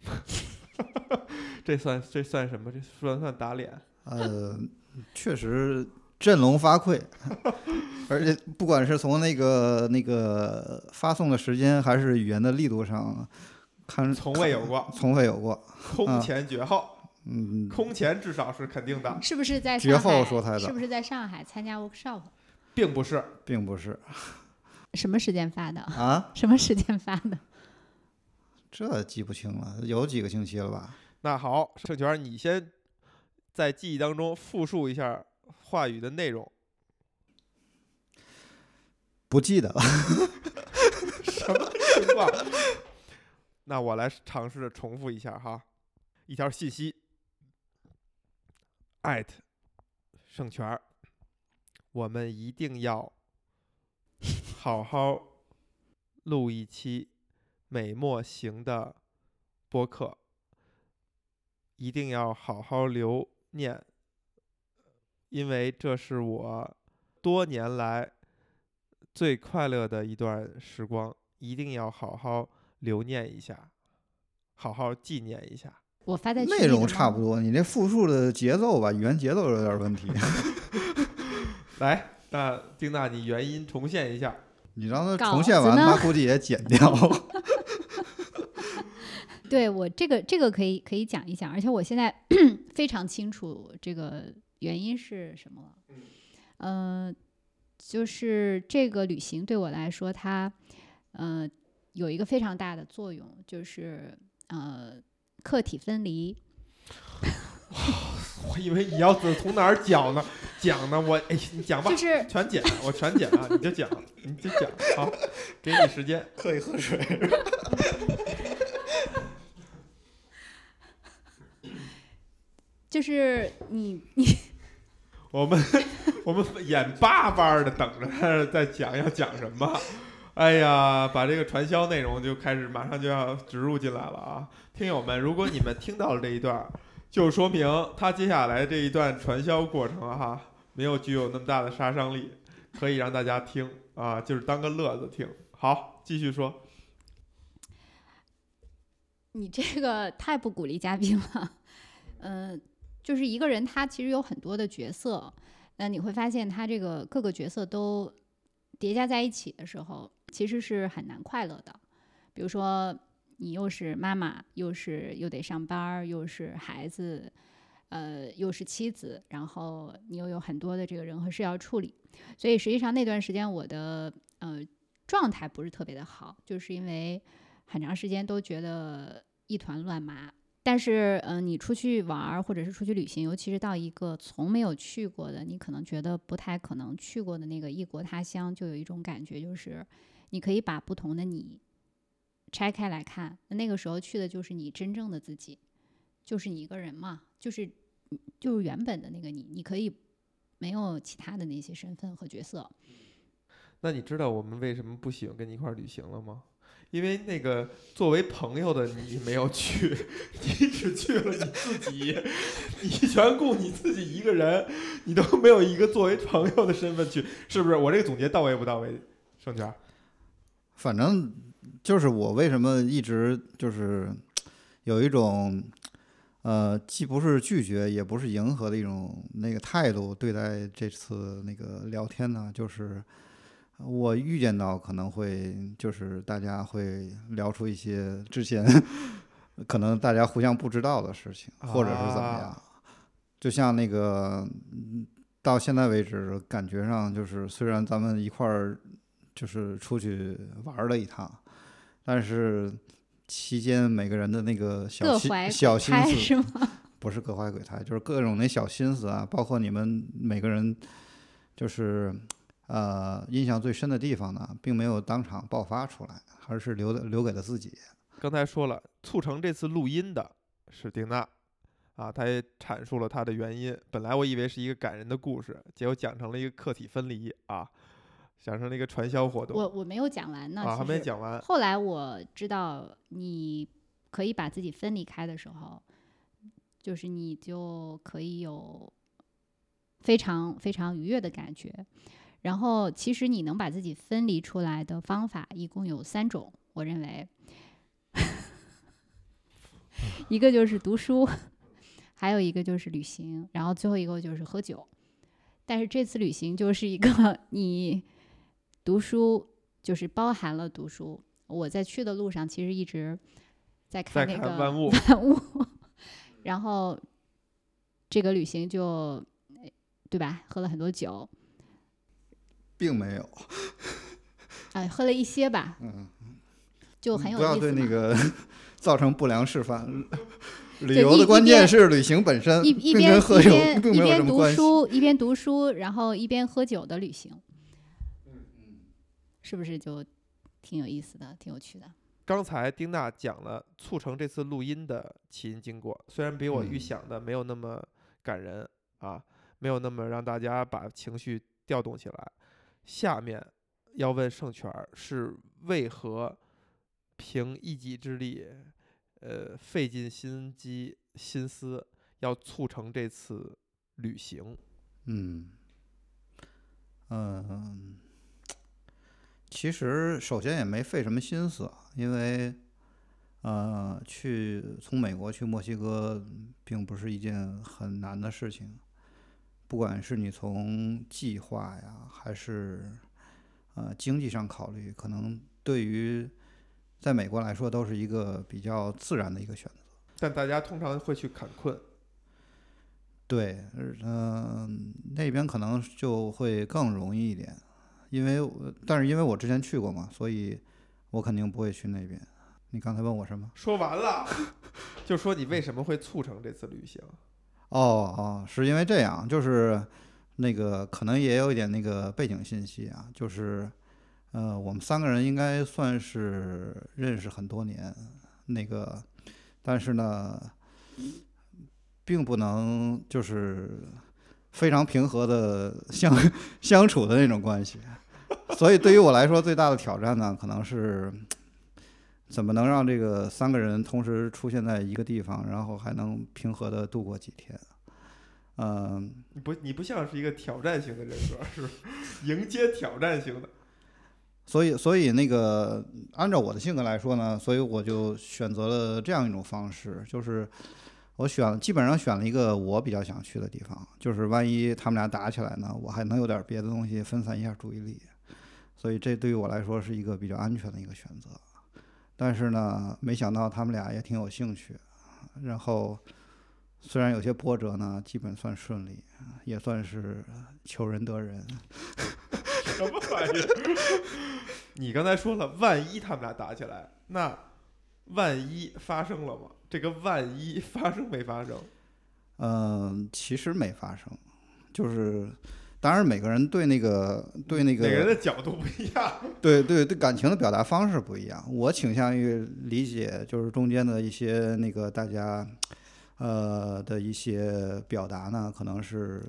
这算这算什么？这算算打脸？呃，确实振聋发聩，而且不管是从那个那个发送的时间，还是语言的力度上，看从未有过，从未有过。空前绝后，嗯，空前至少是肯定的，是不是在绝上海？后说他的是不是在上海参加 workshop？并不是。并不是什么时间发的？啊，什么时间发的？这记不清了，有几个星期了吧？那好，盛权，你先在记忆当中复述一下话语的内容。不记得了。什么情况？那我来尝试着重复一下哈，一条信息艾特盛泉，我们一定要好好录一期美墨行的播客，一定要好好留念，因为这是我多年来最快乐的一段时光，一定要好好留念一下，好好纪念一下。我发在内容差不多，你这复述的节奏吧，语言节奏有点问题。来，那丁娜，你原音重现一下。你让他重现完，他估计也剪掉。对我这个这个可以可以讲一讲，而且我现在 非常清楚这个原因是什么了。嗯、就是这个旅行对我来说，它呃有一个非常大的作用，就是呃客体分离。我以为你要是从哪儿讲呢？讲呢？我哎，你讲吧就，是全剪，我全剪啊！你就讲，你就讲，好，给你时间。可以喝水。就是你你我们 我们眼巴巴的等着在讲要讲什么。哎呀，把这个传销内容就开始马上就要植入进来了啊！听友们，如果你们听到了这一段，就说明他接下来这一段传销过程哈，没有具有那么大的杀伤力，可以让大家听啊，就是当个乐子听。好，继续说。你这个太不鼓励嘉宾了。嗯、就是一个人他其实有很多的角色，那你会发现他这个各个角色都叠加在一起的时候，其实是很难快乐的。比如说，你又是妈妈，又是又得上班儿，又是孩子，呃，又是妻子，然后你又有很多的这个人和事要处理，所以实际上那段时间我的呃状态不是特别的好，就是因为很长时间都觉得一团乱麻。但是，嗯、你出去玩儿或者是出去旅行，尤其是到一个从没有去过的，你可能觉得不太可能去过的那个异国他乡，就有一种感觉，就是你可以把不同的你拆开来看。那个时候去的就是你真正的自己，就是你一个人嘛，就是就是原本的那个你，你可以没有其他的那些身份和角色。那你知道我们为什么不喜欢跟你一块儿旅行了吗？因为那个作为朋友的你没有去，你只去了你自己，你全顾你自己一个人，你都没有一个作为朋友的身份去，是不是？我这个总结到位不到位？盛权，反正就是我为什么一直就是有一种呃，既不是拒绝，也不是迎合的一种那个态度对待这次那个聊天呢？就是。我预见到可能会就是大家会聊出一些之前可能大家互相不知道的事情，或者是怎么样。就像那个到现在为止，感觉上就是虽然咱们一块儿就是出去玩了一趟，但是期间每个人的那个小心小心思是吗？不是各怀鬼胎，就是各种那小心思啊，包括你们每个人就是。呃，印象最深的地方呢，并没有当场爆发出来，而是留留给了自己。刚才说了，促成这次录音的是丁娜，啊，他也阐述了他的原因。本来我以为是一个感人的故事，结果讲成了一个客体分离啊，讲成了一个传销活动。我我没有讲完呢，啊，还没讲完。后来我知道你可以把自己分离开的时候，就是你就可以有非常非常愉悦的感觉。然后，其实你能把自己分离出来的方法一共有三种，我认为，一个就是读书，还有一个就是旅行，然后最后一个就是喝酒。但是这次旅行就是一个 你读书，就是包含了读书。我在去的路上其实一直在看那个万物，万物。然后这个旅行就对吧？喝了很多酒。并没有，哎，喝了一些吧，嗯，就很有不要对那个 造成不良示范。旅游的关键是旅行本身，一一边喝酒一边读。书一边读书，然后一边喝酒的旅行，是不是就挺有意思的，挺有趣的？刚才丁娜讲了促成这次录音的起因经过，虽然比我预嗯想的没有那么感人啊，没有那么让大家把情绪调动起来。下面要问盛权是为何凭一己之力，呃，费尽心机心思要促成这次旅行？嗯，嗯，其实首先也没费什么心思，因为呃，去从美国去墨西哥并不是一件很难的事情，不管是你从计划呀，还是呃经济上考虑，可能对于在美国来说都是一个比较自然的一个选择。但大家通常会去坎昆，对，嗯、那边可能就会更容易一点，因为我但是因为我之前去过嘛，所以我肯定不会去那边。你刚才问我什么？说完了，就说你为什么会促成这次旅行？哦哦，是因为这样，就是那个可能也有一点那个背景信息啊，就是呃，我们三个人应该算是认识很多年，那个，但是呢，并不能就是非常平和的相 相处的那种关系，所以对于我来说，最大的挑战呢，可能是。怎么能让这个三个人同时出现在一个地方，然后还能平和的度过几天？嗯，你不，你不像是一个挑战型的人格，是？迎接挑战型的。所以，所以那个按照我的性格来说呢，所以我就选择了这样一种方式，就是我选基本上选了一个我比较想去的地方，就是万一他们俩打起来呢，我还能有点别的东西分散一下注意力，所以这对于我来说是一个比较安全的一个选择。但是呢，没想到他们俩也挺有兴趣，然后虽然有些波折呢，基本算顺利，也算是求人得人。什么玩意儿？你刚才说了，万一他们俩打起来，那万一发生了吗？这个万一发生没发生？嗯，其实没发生，就是当然每个人对那个对那个每个人的角度不一样。对对对，感情的表达方式不一样。我倾向于理解，就是中间的一些那个大家，呃的一些表达呢，可能是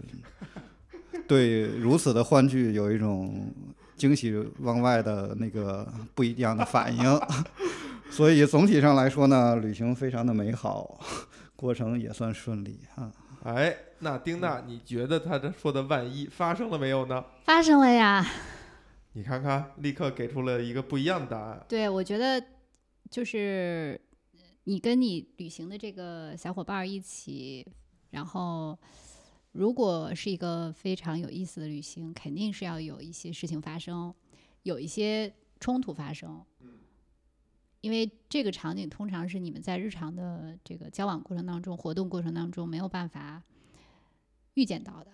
对如此的欢聚有一种惊喜往外的那个不一样的反应。所以总体上来说呢，旅行非常的美好，过程也算顺利啊。哎，那丁娜，你觉得他这说的万一发生了没有呢？发生了呀。你看看，立刻给出了一个不一样的答案。对，我觉得就是你跟你旅行的这个小伙伴儿一起，然后如果是一个非常有意思的旅行，肯定是要有一些事情发生，有一些冲突发生。因为这个场景通常是你们在日常的这个交往过程当中、活动过程当中没有办法预见到的。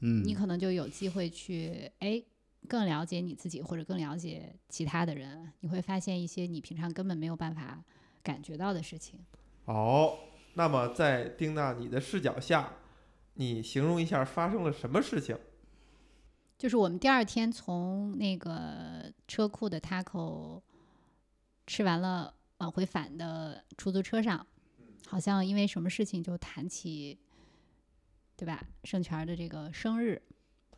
嗯，你可能就有机会去哎更了解你自己，或者更了解其他的人，你会发现一些你平常根本没有办法感觉到的事情。好，那么在丁娜你的视角下，你形容一下发生了什么事情？就是我们第二天从那个车库的 taco 吃完了，往回返的出租车上，好像因为什么事情就谈起，对吧？盛权的这个生日，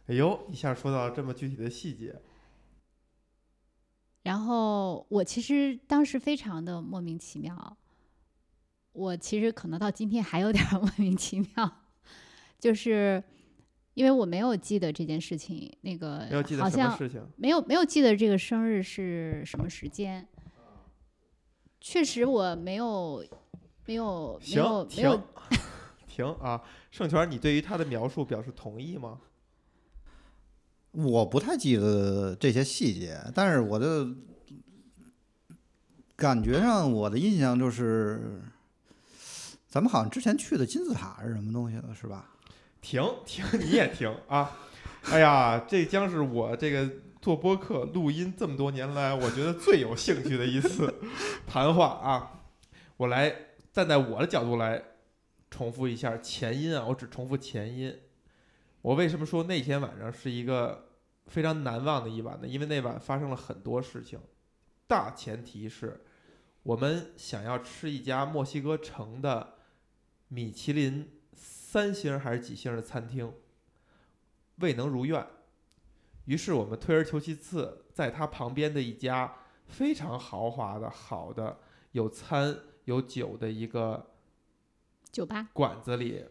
哎呦，一下说到这么具体的细节，然后我其实当时非常的莫名其妙，我其实可能到今天还有点儿 莫名其妙，就是因为我没有记得这件事情，那个好像？没有没有记得这个生日是什么时间，确实我没有没有没有行，没有 停，停啊！盛权，你对于他的描述表示同意吗？我不太记得这些细节，但是我的感觉上，我的印象就是，咱们好像之前去的金字塔是什么东西了，是吧？停停，你也停啊！哎呀，这将是我这个做播客录音这么多年来，我觉得最有兴趣的一次 谈话啊！我来站在我的角度来重复一下前因啊，我只重复前因。我为什么说那天晚上是一个非常难忘的一晚呢？因为那晚发生了很多事情，大前提是我们想要吃一家墨西哥城的米其林三星还是几星的餐厅，未能如愿。于是我们退而求其次，在它旁边的一家非常豪华的、好的有餐有酒的一个酒吧，馆子里，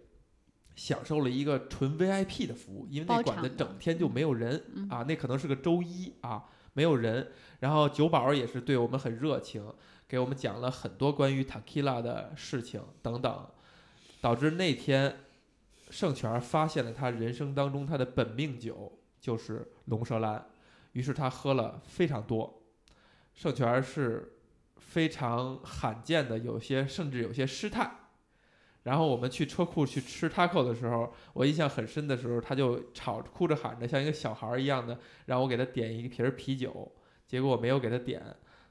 享受了一个纯 VIP 的服务，因为那馆子整天就没有人嗯啊，那可能是个周一啊，没有人。然后酒保也是对我们很热情，给我们讲了很多关于 Tequila 的事情等等，导致那天盛权发现了他人生当中他的本命酒就是龙舌兰，于是他喝了非常多。盛泉是非常罕见的，有些甚至有些失态。然后我们去车库去吃 taco 的时候，我印象很深的时候，他就吵哭着喊着，像一个小孩一样的，让我给他点一瓶啤酒。结果我没有给他点，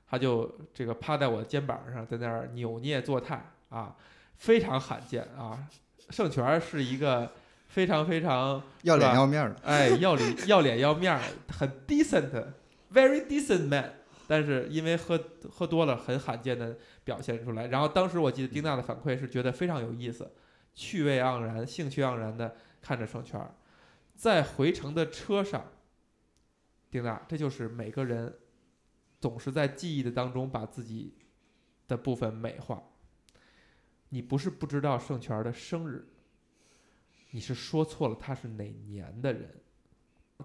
他就这个趴在我的肩膀上，在那儿扭捏作态啊，非常罕见啊。盛泉是一个非常非常要脸要面儿的。哎，要脸要脸要面儿，很 decent，very decent man。但是因为喝喝多了，很罕见的表现出来。然后当时我记得丁娜的反馈是觉得非常有意思，趣味盎然、兴趣盎然的看着圣权儿，在回程的车上，丁娜，这就是每个人总是在记忆的当中把自己的部分美化。你不是不知道圣权儿的生日，你是说错了他是哪年的人。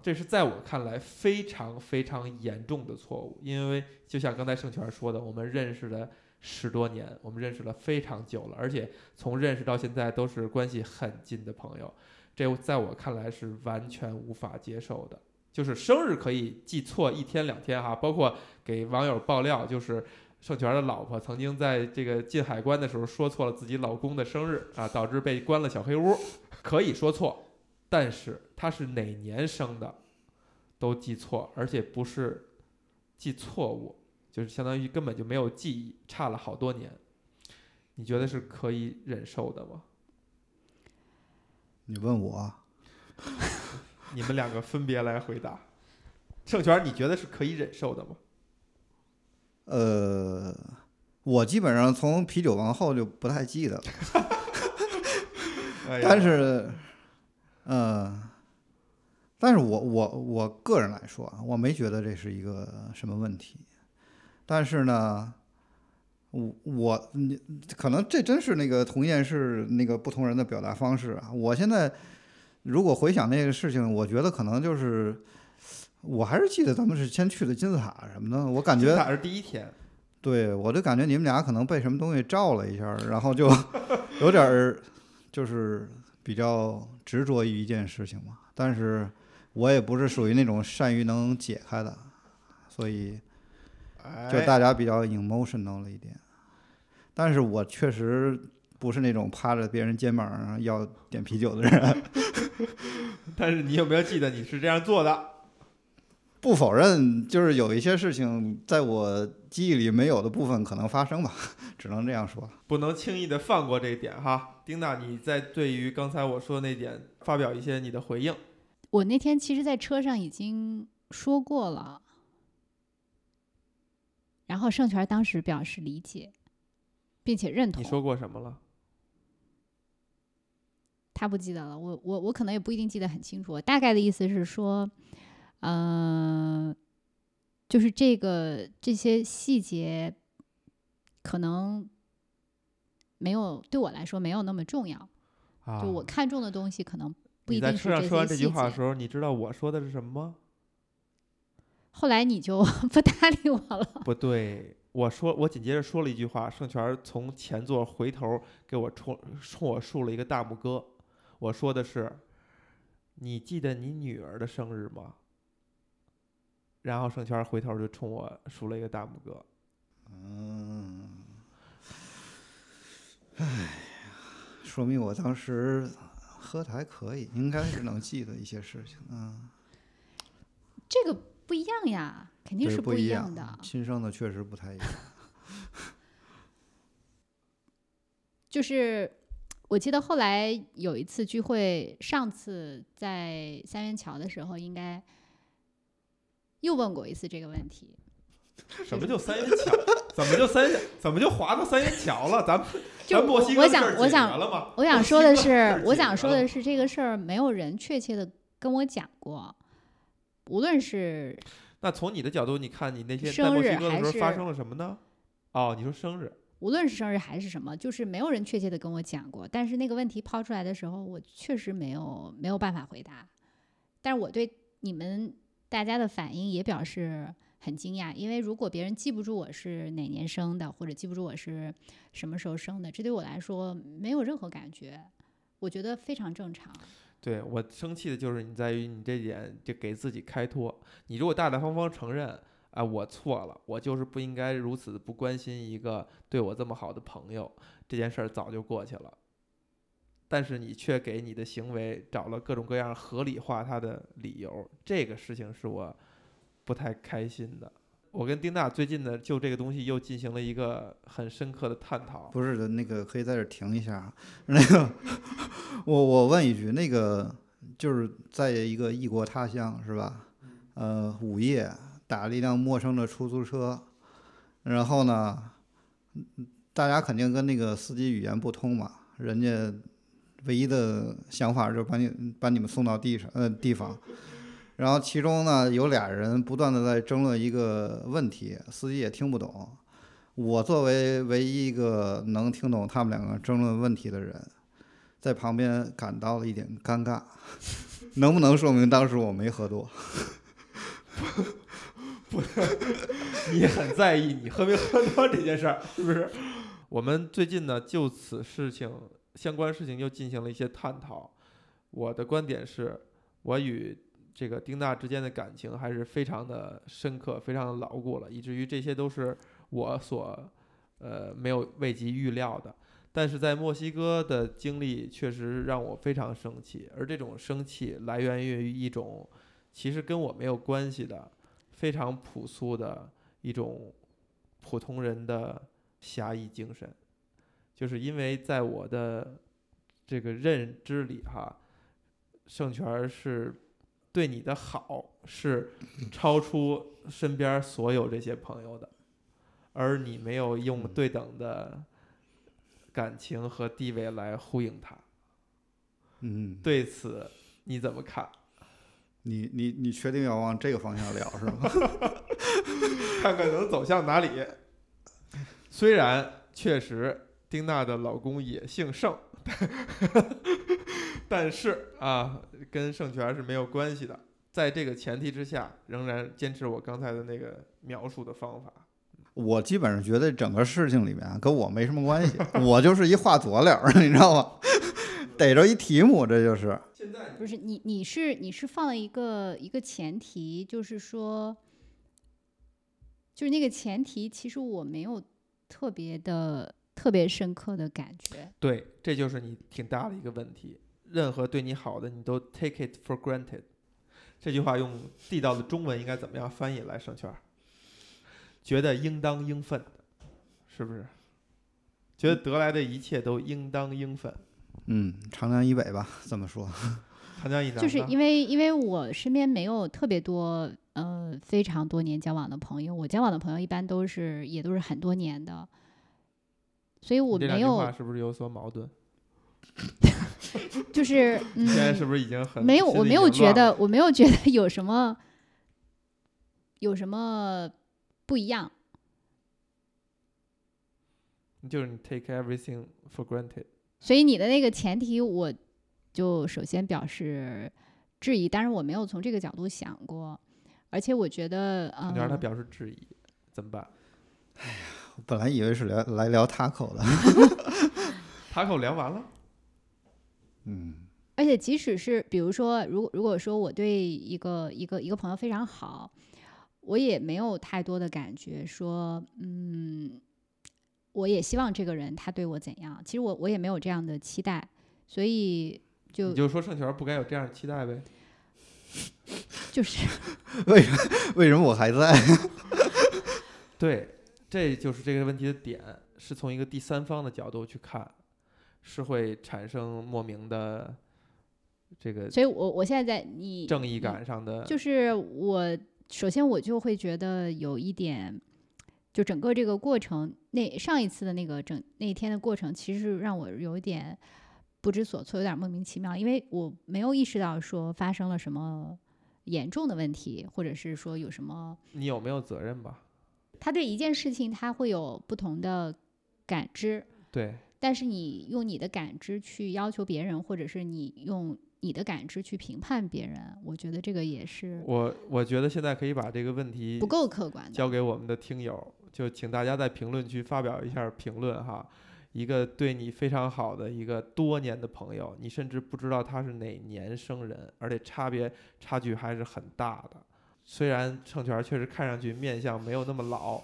这是在我看来非常非常严重的错误，因为就像刚才盛权说的，我们认识了十多年，我们认识了非常久了，而且从认识到现在都是关系很近的朋友，这在我看来是完全无法接受的。就是生日可以记错一天两天哈，包括给网友爆料，就是盛权的老婆曾经在这个进海关的时候说错了自己老公的生日啊，导致被关了小黑屋。可以说错，但是他是哪年生的，都记错，而且不是记错误，就是相当于根本就没有记忆，差了好多年。你觉得是可以忍受的吗？你问我，你们两个分别来回答。盛权，你觉得是可以忍受的吗？呃，我基本上从啤酒王后就不太记得了，哎但是，呃，但是我我我个人来说啊，我没觉得这是一个什么问题，但是呢，我我你可能这真是那个同一件事那个不同人的表达方式啊。我现在如果回想那个事情，我觉得可能就是。我还是记得咱们是先去的金字塔什么的，我感觉金字塔是第一天，对，我就感觉你们俩可能被什么东西照了一下，然后就 有点儿就是比较执着于一件事情嘛。但是我也不是属于那种善于能解开的，所以就哎大家比较 emotional 了一点。但是我确实不是那种趴着别人肩膀上要点啤酒的人，但是你有没有记得你是这样做的？不否认就是有一些事情在我记忆里没有的部分可能发生吧，只能这样说。不能轻易的放过这一点哈。丁娜，你在对于刚才我说的那点发表一些你的回应。我那天其实，在车上已经说过了，然后盛权当时表示理解，并且认同。你说过什么了？他不记得了，我我我可能也不一定记得很清楚。我大概的意思是说，呃，就是这个这些细节可能没有对我来说没有那么重要，啊，就我看中的东西可能不一定是车上说完这。句话的时候，你知道我说的是什么吗？后来你就 不搭理我了。不对，我说我紧接着说了一句话，盛权从前座回头给我冲冲我竖了一个大拇哥。我说的是，你记得你女儿的生日吗？然后盛权回头就冲我竖了一个大拇哥。嗯，唉，说明我当时喝的还可以，应该是能记得一些事情。嗯，这个不一样呀，肯定是不一样的。亲生的确实不太一样。就是我记得后来有一次聚会，上次在三元桥的时候，应该又问过一次这个问题。什么叫三元桥？怎么就三？怎么就滑到三元桥了？咱 咱墨我我西哥的事儿解想我想？我想说的是我想说的是，这个事儿没有人确切的跟我讲过，无论是那从你的角度，你看你那些在生日墨西哥的还是时候发生了什么呢？哦，你说生日，无论是生日还是什么，就是没有人确切的跟我讲过。但是那个问题抛出来的时候，我确实没有没有办法回答。但是我对你们大家的反应也表示很惊讶，因为如果别人记不住我是哪年生的，或者记不住我是什么时候生的，这对我来说没有任何感觉，我觉得非常正常。对我生气的就是你在于你这点就给自己开脱。你如果大大方方承认，啊，我错了，我就是不应该如此不关心一个对我这么好的朋友，这件事儿早就过去了。但是你却给你的行为找了各种各样合理化他的理由，这个事情是我不太开心的。我跟丁娜最近呢，就这个东西又进行了一个很深刻的探讨。不是的，那个可以在这儿停一下。那个，我我问一句，那个就是在一个异国他乡是吧？呃，午夜打了一辆陌生的出租车，然后呢，大家肯定跟那个司机语言不通嘛，人家唯一的想法就是把你把你们送到地上呃地方。然后其中呢，有俩人不断的在争论一个问题，司机也听不懂。我作为唯一一个能听懂他们两个争论问题的人，在旁边感到了一点尴尬。能不能说明当时我没喝多？不是你很在意你喝没喝多这件事儿，是不是？我们最近呢，就此事情相关事情又进行了一些探讨。我的观点是，我与这个丁娜之间的感情还是非常的深刻、非常的牢固了，以至于这些都是我所呃没有未及预料的。但是在墨西哥的经历确实让我非常生气，而这种生气来源于一种其实跟我没有关系的非常朴素的一种普通人的侠义精神，就是因为在我的这个认知里哈，圣泉是对你的好是 超出身边所有这些朋友的，而你没有用嗯对等的感情和地位来呼应他。嗯，对此你怎么看？你你你确定要往这个方向聊是吗？看看能走向哪里。虽然确实丁娜的老公也姓盛，但是啊，跟盛权是没有关系的。在这个前提之下，仍然坚持我刚才的那个描述的方法。我基本上觉得整个事情里面啊跟我没什么关系，我就是一画佐料儿，你知道吗？逮着一题目，这就是。现在不是你，你是你是放了一个一个前提，就是说，就是那个前提，其实我没有特别的特别深刻的感觉。对，这就是你挺大的一个问题。任何对你好的，你都 take it for granted。这句话用地道的中文应该怎么样翻译来？盛圈儿，觉得应当应分的，是不是？觉得得来的一切都应当应分。嗯，长江以北吧，这么说。长江以南，就是因为因为我身边没有特别多呃非常多年交往的朋友，我交往的朋友一般都是也都是很多年的，所以我没有句话是不是有所矛盾？就是 你现在嗯是不是已经很没有我没有觉得我没有觉得有什么有什么不一样。就是你 take everything for granted。所以你的那个前提，我就首先表示质疑，但是我没有从这个角度想过，而且我觉得，你让他嗯，表示质疑，怎么办？我本来以为是聊来聊 taco 的。塔口聊完了，嗯而且即使是比如说，如果如果说我对一个一个一个朋友非常好，我也没有太多的感觉说，嗯，我也希望这个人他对我怎样，其实我我也没有这样的期待，所以就你就说盛权不该有这样的期待呗。就是 为什为什么我还在？对，这就是这个问题的点，是从一个第三方的角度去看，是会产生莫名的这个所以我我现在在你正义感上的。就是我首先我就会觉得有一点，就整个这个过程，那上一次的那个整那一天的过程，其实让我有一点不知所措，有点莫名其妙，因为我没有意识到说发生了什么严重的问题，或者是说有什么你有没有责任吧？他对一件事情他会有不同的感知，对，但是你用你的感知去要求别人，或者是你用你的感知去评判别人，我觉得这个也是我我觉得现在可以把这个问题不够客观的。交给我们的听友，就请大家在评论区发表一下评论哈。一个对你非常好的一个多年的朋友，你甚至不知道他是哪年生人，而且差别差距还是很大的。虽然盛权确实看上去面相没有那么老，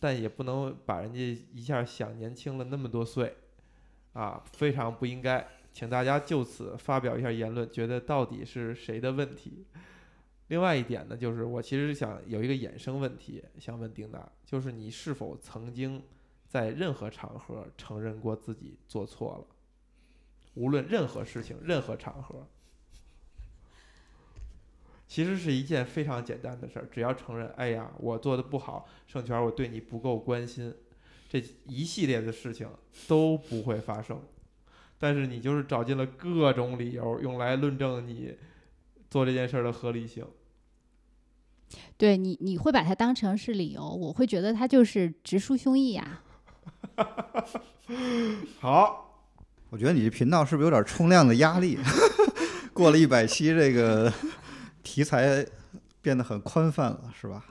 但也不能把人家一下想年轻了那么多岁，啊，非常不应该。请大家就此发表一下言论，觉得到底是谁的问题？另外一点呢，就是我其实想有一个衍生问题想问丁娜，就是你是否曾经在任何场合承认过自己做错了？无论任何事情、任何场合，其实是一件非常简单的事儿，只要承认，哎呀，我做的不好，盛权，我对你不够关心，这一系列的事情都不会发生。但是你就是找尽了各种理由，用来论证你做这件事儿的合理性。对你，你会把它当成是理由，我会觉得它就是直抒胸臆呀、好，我觉得你这频道是不是有点冲量的压力？过了一百期，这个题材变得很宽泛了，是吧？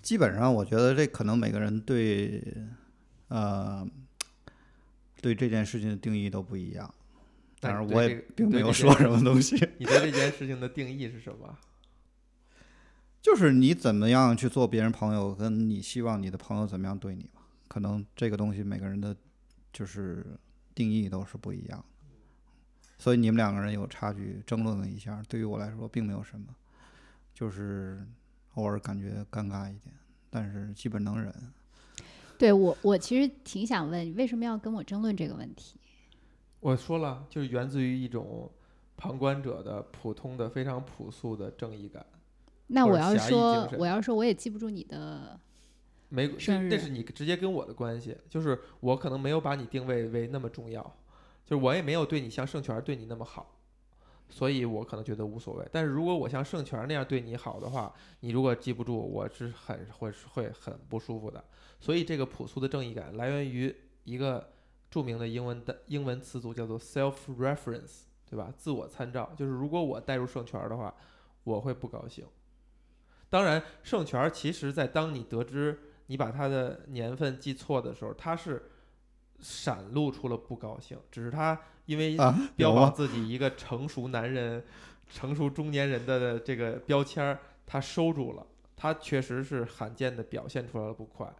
基本上，我觉得这可能每个人对，呃，对这件事情的定义都不一样。那当然，我也并没有说什么东西。你对这件事情的定义是什么？就是你怎么样去做别人朋友，跟你希望你的朋友怎么样对你吧，可能这个东西每个人的，就是定义都是不一样的。所以你们两个人有差距，争论了一下，对于我来说并没有什么，就是偶尔感觉尴尬一点，但是基本能忍。对我，我其实挺想问，你为什么要跟我争论这个问题？我说了，就是源自于一种旁观者的普通的、非常朴素的正义感。那我要或者侠义说精，神我要说，我也记不住你的，没，这生日这是你直接跟我的关系，就是我可能没有把你定位为那么重要，就是我也没有对你像圣权对你那么好，所以我可能觉得无所谓。但是如果我像圣权那样对你好的话，你如果记不住，我是很会会很不舒服的。所以这个朴素的正义感来源于一个著名的英文的英文词组叫做 self-reference，对吧？自我参照，就是如果我带入圣权的话，我会不高兴。当然，圣权其实在当你得知你把他的年份记错的时候，他是闪露出了不高兴，只是他因为啊，标？榜自己一个成熟男人、成熟中年人的这个标签儿，他收住了。他确实是罕见的表现出来了不快。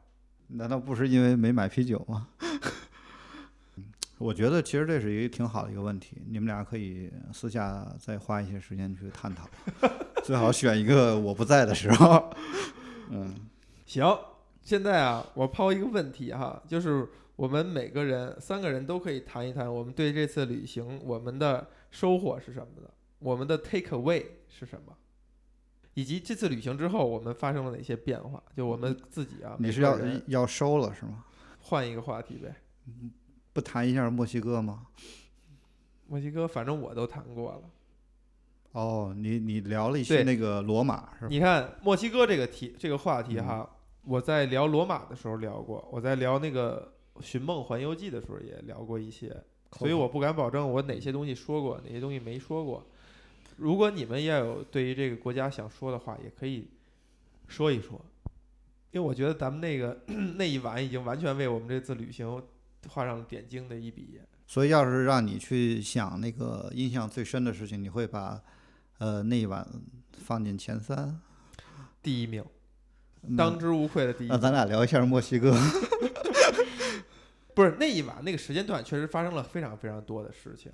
难道不是因为没买啤酒吗？我觉得其实这是一个挺好的一个问题，你们俩可以私下再花一些时间去探讨，最好选一个我不在的时候。嗯，行，现在啊，我抛一个问题哈，就是我们每个人三个人都可以谈一谈我们对这次旅行我们的收获是什么的，我们的 take away 是什么，以及这次旅行之后我们发生了哪些变化，就我们自己啊，你是要人要收了是吗？换一个话题呗。不谈一下墨西哥吗？墨西哥，反正我都谈过了。哦，你你聊了一些那个罗马是吧？你看墨西哥这个题这个话题嗯哈，我在聊罗马的时候聊过，我在聊那个《寻梦环游记》的时候也聊过一些，所以我不敢保证我哪些东西说过，哪些东西没说过。如果你们也有对于这个国家想说的话，也可以说一说，因为我觉得咱们那个 那一晚已经完全为我们这次旅行画上了点睛的一笔。所以要是让你去想那个印象最深的事情，你会把呃那一晚放进前三？第一名，当之无愧的第一名。那咱俩聊一下墨西哥。不是那一晚那个时间段，确实发生了非常非常多的事情。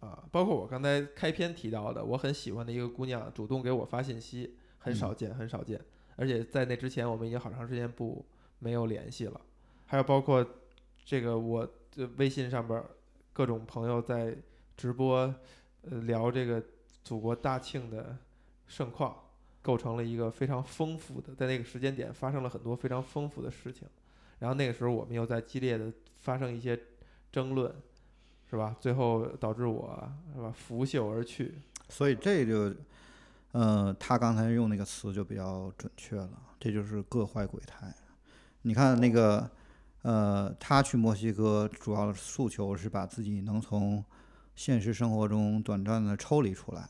啊，包括我刚才开篇提到的，我很喜欢的一个姑娘主动给我发信息，很少见，很少见，而且在那之前我们已经好长时间不没有联系了，还有包括这个我的微信上边儿各种朋友在直播，呃聊这个祖国大庆的盛况，构成了一个非常丰富的，在那个时间点发生了很多非常丰富的事情。然后那个时候我们又在激烈的发生一些争论，是吧？最后导致我是吧拂袖而去。所以这就，呃，他刚才用那个词就比较准确了，这就是各怀鬼胎。你看那个，呃，他去墨西哥主要的诉求是把自己能从现实生活中短暂的抽离出来。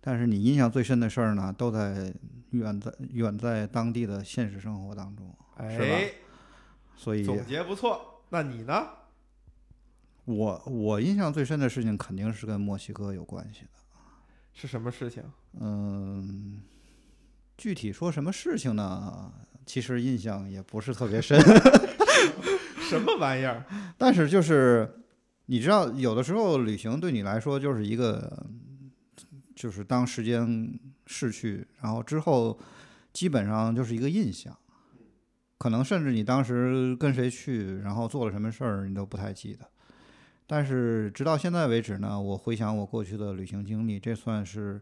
但是你印象最深的事儿呢，都在远在远在当地的现实生活当中，是吧哎，所以总结不错。那你呢？我我印象最深的事情肯定是跟墨西哥有关系的。是什么事情？嗯，具体说什么事情呢？其实印象也不是特别深，什么玩意儿？但是就是你知道，有的时候旅行对你来说就是一个，就是当时间逝去，然后之后基本上就是一个印象，可能甚至你当时跟谁去，然后做了什么事儿，你都不太记得。但是直到现在为止呢，我回想我过去的旅行经历，这算是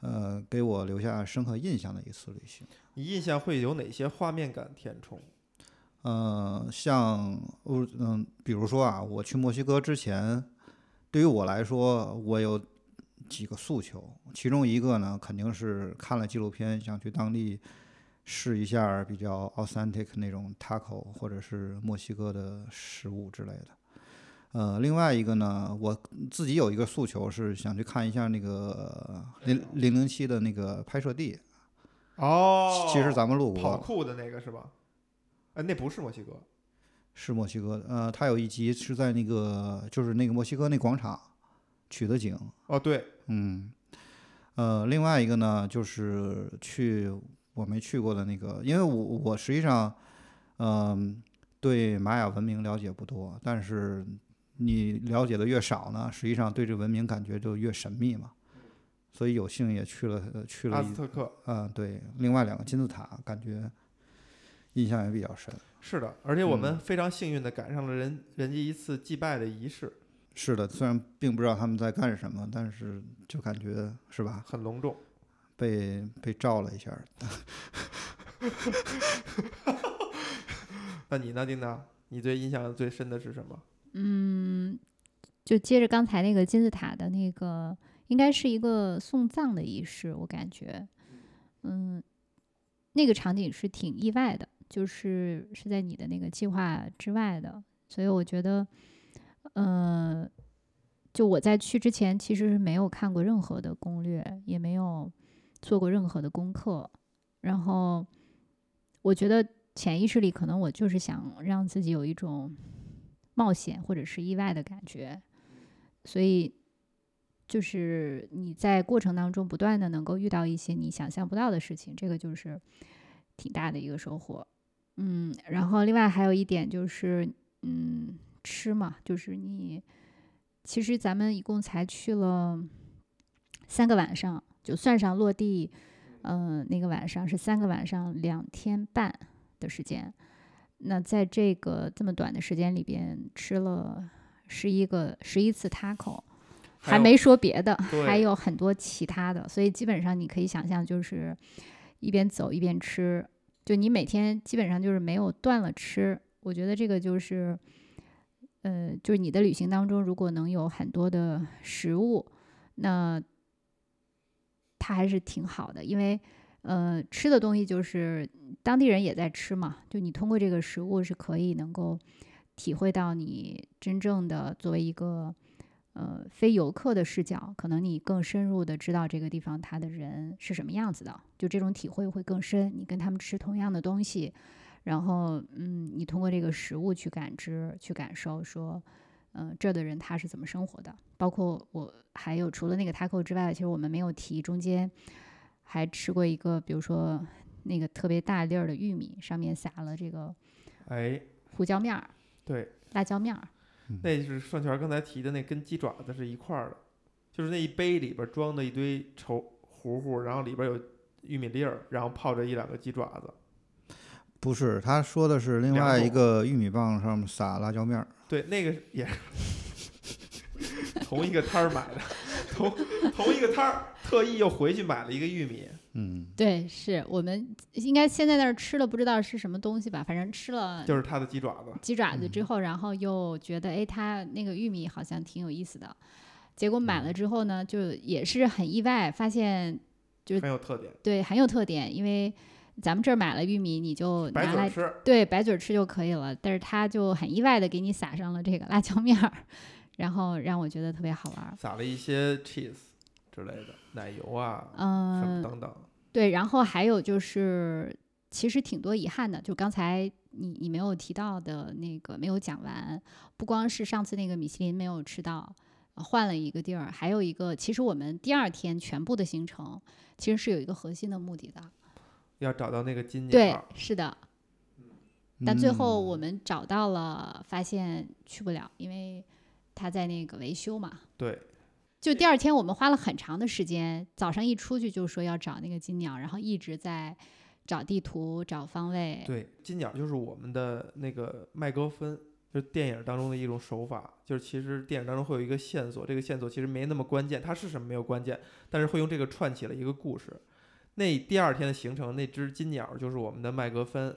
呃给我留下深刻印象的一次旅行。你印象会有哪些画面感填充？呃，像我嗯，比如说啊，我去墨西哥之前，对于我来说，我有几个诉求，其中一个呢，肯定是看了纪录片，想去当地试一下比较 authentic 那种 taco 或者是墨西哥的食物之类的。呃，另外一个呢，我自己有一个诉求是想去看一下那个零零零七的那个拍摄地。哦其实咱们路过，跑酷的那个是吧？哎，那不是墨西哥。是墨西哥的。呃，它有一集是在那个就是那个墨西哥那广场取的景。哦，对，嗯，呃，另外一个呢，就是去我没去过的那个，因为我我实际上，嗯、对玛雅文明了解不多，但是你了解的越少呢，实际上对这文明感觉就越神秘嘛。所以有幸也去了，呃去了一阿斯特克啊、对，另外两个金字塔，感觉印象也比较深。是的，而且我们嗯非常幸运的赶上了人人家一次祭拜的仪式，是的，虽然并不知道他们在干什么，但是就感觉是吧，很隆重。被被照了一下。那你呢，叮当？你最印象最深的是什么？嗯，就接着刚才那个金字塔的那个，应该是一个送葬的仪式，我感觉，嗯，那个场景是挺意外的，就是是在你的那个计划之外的，所以我觉得，呃，就我在去之前其实是没有看过任何的攻略，也没有做过任何的功课，然后我觉得潜意识里可能我就是想让自己有一种冒险或者是意外的感觉，所以就是你在过程当中不断的能够遇到一些你想象不到的事情，这个就是挺大的一个收获。嗯，然后另外还有一点就是，嗯，吃嘛，就是你其实咱们一共才去了三个晚上，就算上落地，嗯、那个晚上是三个晚上两天半的时间。那在这个这么短的时间里边，吃了十一个十一次 taco，还还没说别的，还有很多其他的，所以基本上你可以想象，就是一边走一边吃，就你每天基本上就是没有断了吃。我觉得这个就是，呃，就是你的旅行当中，如果能有很多的食物，那它还是挺好的，因为呃，吃的东西就是当地人也在吃嘛，就你通过这个食物是可以能够体会到你真正的作为一个呃非游客的视角，可能你更深入的知道这个地方它的人是什么样子的，就这种体会会更深。你跟他们吃同样的东西，然后嗯，你通过这个食物去感知、去感受，说。嗯、这儿的人他是怎么生活的？包括我还有除了那个 taco 之外，其实我们没有提中间还吃过一个，比如说那个特别大粒儿的玉米，上面撒了这个哎，胡椒面儿、对，辣椒面儿。那是顺全刚才提的那跟鸡爪子是一块儿的，就是那一杯里边装的一堆稠糊糊，然后里边有玉米粒儿，然后泡着一两个鸡爪子。不是，他说的是另外一个玉米棒上面撒辣椒面儿。对，那个也是 同一个摊儿买的，同同一个摊儿，特意又回去买了一个玉米。嗯，对，是我们应该先在那儿吃了，不知道是什么东西吧，反正吃了就是他的鸡爪子，鸡爪子之后，然后又觉得哎，它那个玉米好像挺有意思的。结果买了之后呢，就也是很意外，发现就是很有特点，对很有特点，因为咱们这儿买了玉米，你就拿来吃。对，白嘴儿吃就可以了。但是他就很意外的给你撒上了这个辣椒面儿，然后让我觉得特别好玩儿。撒了一些 cheese 之类的奶油啊，什么嗯，等等。对，然后还有就是，其实挺多遗憾的，就刚才你你没有提到的那个没有讲完，不光是上次那个米其林没有吃到，呃换了一个地儿，还有一个，其实我们第二天全部的行程其实是有一个核心的目的的。要找到那个金鸟对儿，，是的，但最后嗯我们找到了，发现去不了，因为他在那个维修嘛。对，就第二天我们花了很长的时间，早上一出去就说要找那个金鸟，然后一直在找地图、找方位。对，金鸟就是我们的那个麦格芬，就是电影当中的一种手法。就是其实电影当中会有一个线索，这个线索其实没那么关键，它是什么没有关键，但是会用这个串起了一个故事。那第二天的行程，那只金鸟就是我们的麦格芬。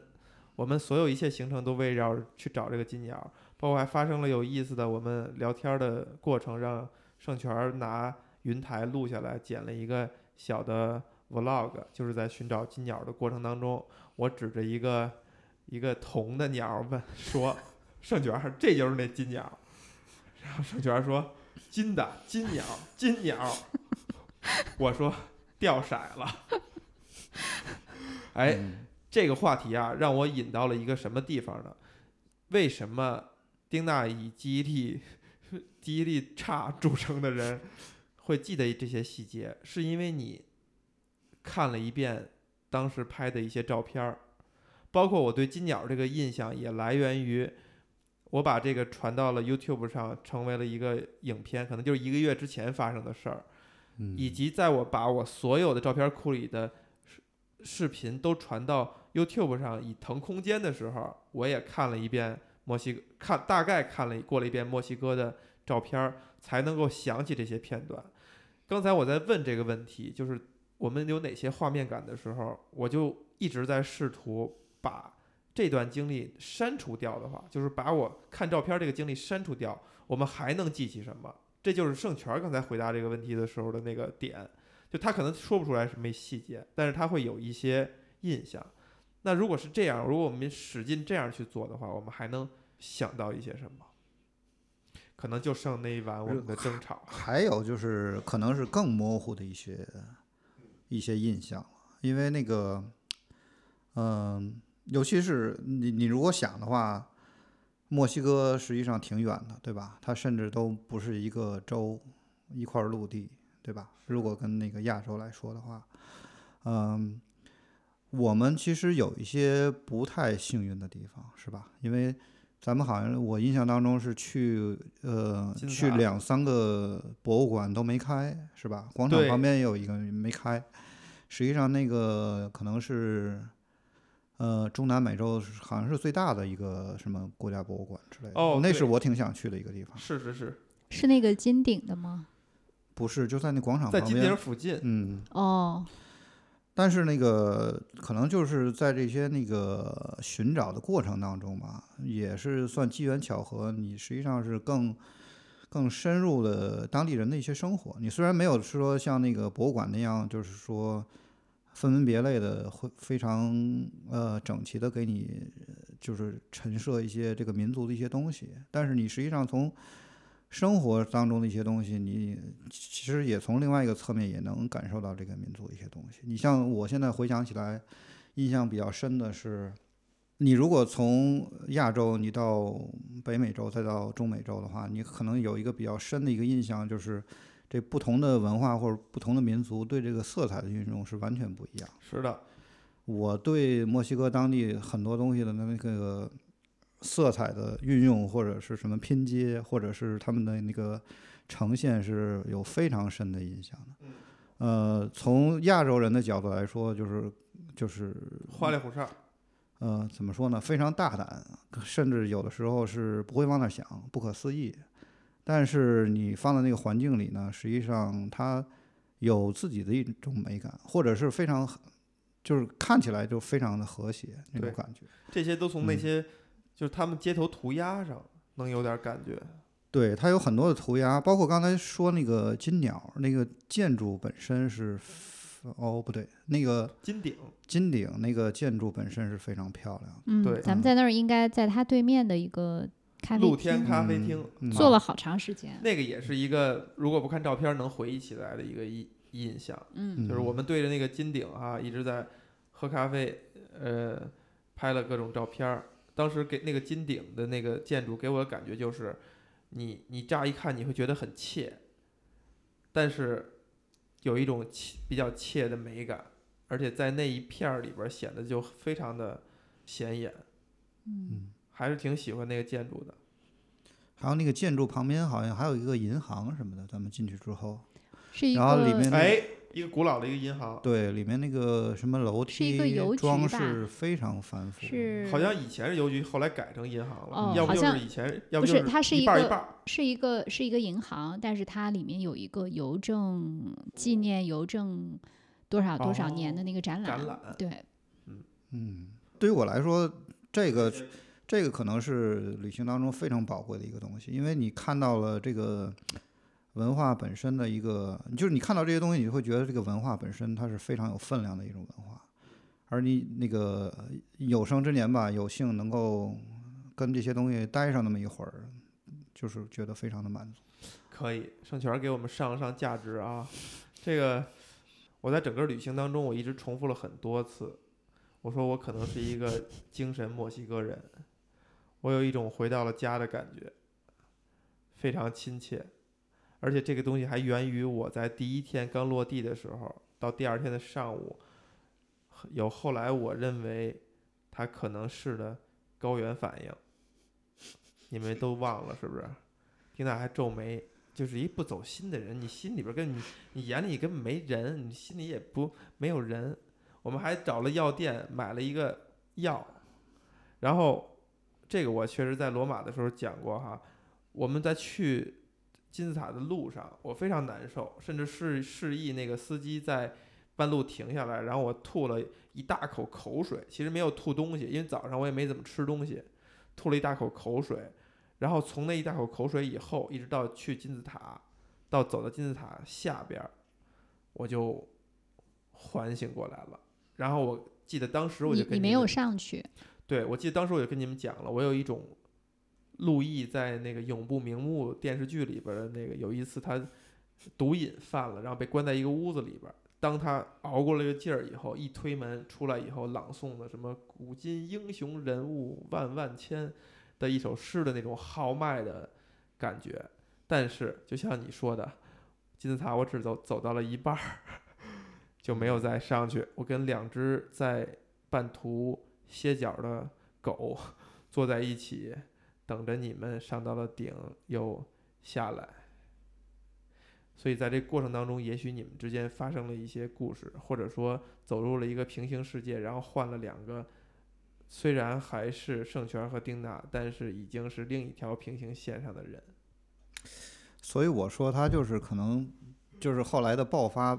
我们所有一切行程都围绕去找这个金鸟，包括还发生了有意思的我们聊天的过程，让盛权拿云台录下来，剪了一个小的 vlog，就是在寻找金鸟的过程当中，我指着一个一个铜的鸟问说：“盛权，这就是那金鸟。”然后盛权说：“金的金鸟，金鸟。”我说：“掉色了。”哎，嗯这个话题啊，让我引到了一个什么地方呢？为什么丁娜以记忆力记忆力差著称的人会记得这些细节，是因为你看了一遍当时拍的一些照片儿，包括我对金鸟这个印象也来源于我把这个传到了 YouTube 上，成为了一个影片，可能就是一个月之前发生的事儿，嗯以及在我把我所有的照片库里的视视频都传到 YouTube 上以腾空间的时候，我也看了一遍墨西哥，看大概看了过了一遍墨西哥的照片，才能够想起这些片段。刚才我在问这个问题，就是我们有哪些画面感的时候，我就一直在试图把这段经历删除掉的话，就是把我看照片这个经历删除掉，我们还能记起什么？这就是盛权刚才回答这个问题的时候的那个点，就他可能说不出来什么细节，但是他会有一些印象。那如果是这样，如果我们使劲这样去做的话，我们还能想到一些什么？可能就剩那一晚我们的争吵。还有就是可能是更模糊的一些一些印象，因为那个，嗯、尤其是你你如果想的话，墨西哥实际上挺远的，对吧？它甚至都不是一个州，一块陆地，对吧？如果跟那个亚洲来说的话，嗯，我们其实有一些不太幸运的地方，是吧？因为咱们好像我印象当中是去呃去两三个博物馆都没开，是吧？广场旁边也有一个没开。实际上那个可能是呃中南美洲好像是最大的一个什么国家博物馆之类的。哦那是我挺想去的一个地方。是是是，是那个金顶的吗？不是就在那广场旁在金顶边。附近，嗯，哦，但是那个可能就是在这些那个寻找的过程当中吧，也是算机缘巧合，你实际上是更更深入了当地人的一些生活。你虽然没有说像那个博物馆那样，就是说分门别类的，会非常呃整齐的给你就是陈设一些这个民族的一些东西，但是你实际上从生活当中的一些东西，你其实也从另外一个侧面也能感受到这个民族一些东西。你像我现在回想起来，印象比较深的是，你如果从亚洲你到北美洲再到中美洲的话，你可能有一个比较深的一个印象，就是这不同的文化或者不同的民族对这个色彩的运用是完全不一样。是的，我对墨西哥当地很多东西的那个色彩的运用，或者是什么拼接，或者是他们的那个呈现，是有非常深的印象的。呃，从亚洲人的角度来说，就是就是花里胡哨，呃，怎么说呢？非常大胆，甚至有的时候是不会往那儿想，不可思议。但是你放在那个环境里呢，实际上它有自己的一种美感，或者是非常，就是看起来就非常的和谐那种感觉。这些都从那嗯些、就是他们街头涂鸦上能有点感觉。对，它有很多的涂鸦，包括刚才说那个金鸟，那个建筑本身是，哦不对，那个金顶，金顶那个建筑本身是非常漂亮的。嗯对，咱们在那儿应该在它对面的一个咖啡露天咖啡厅，嗯坐了好长时间。那个也是一个如果不看照片能回忆起来的一个印印象。嗯就是我们对着那个金顶啊，一直在喝咖啡，呃，拍了各种照片儿。当时给那个金顶的那个建筑给我的感觉就是，你你乍一看你会觉得很怯，但是有一种怯比较怯的美感，而且在那一片儿里边儿显得就非常的显眼，嗯，还是挺喜欢那个建筑的。还有那个建筑旁边好像还有一个银行什么的，咱们进去之后，是一个然后里面那哎，一个古老的一个银行，对，里面那个什么楼是一个装饰非常繁复，是好像以前是邮局，后来改成银行了，哦要不就好像是以前，要不就是它是一个。是一个是一个银行，但是它里面有一个邮政纪念邮政多少多少年的那个展览。展览对，嗯，对于我来说，这个这个可能是旅行当中非常宝贵的一个东西，因为你看到了这个文化本身的一个，就是你看到这些东西，你会觉得这个文化本身它是非常有分量的一种文化，而你那个有生之年吧，有幸能够跟这些东西待上那么一会儿，就是觉得非常的满足。可以，盛权给我们上了上价值啊！这个我在整个旅行当中，我一直重复了很多次。我说我可能是一个精神墨西哥人，我有一种回到了家的感觉，非常亲切。而且这个东西还源于我在第一天刚落地的时候，到第二天的上午，有后来我认为它可能是的高原反应，你们都忘了是不是？丁娜还皱眉，就是一不走心的人，你心里边跟你你眼里根本没人，你心里也不没有人。我们还找了药店买了一个药，然后这个我确实在罗马的时候讲过哈，我们在去。金字塔的路上，我非常难受，甚至是示意那个司机在半路停下来，然后我吐了一大口口水。其实没有吐东西，因为早上我也没怎么吃东西，吐了一大口口水。然后从那一大口口水以后，一直到去金字塔，到走到金字塔下边，我就缓醒过来了。然后我记得当时我就跟你没有上去，对我记得当时我就跟你们讲了，我有一种。陆毅在那个《永不瞑目》电视剧里边的那个，有一次他毒瘾犯了，然后被关在一个屋子里边。当他熬过了这个劲儿以后，一推门出来以后，朗诵的什么“古今英雄人物万万千”的一首诗的那种豪迈的感觉。但是，就像你说的，金字塔我只走走到了一半儿，就没有再上去。我跟两只在半途歇脚的狗 坐在一起。等着你们上到了顶又下来，所以在这过程当中，也许你们之间发生了一些故事，或者说走入了一个平行世界，然后换了两个，虽然还是圣泉和丁娜，但是已经是另一条平行线上的人。所以我说他就是可能就是后来的爆发，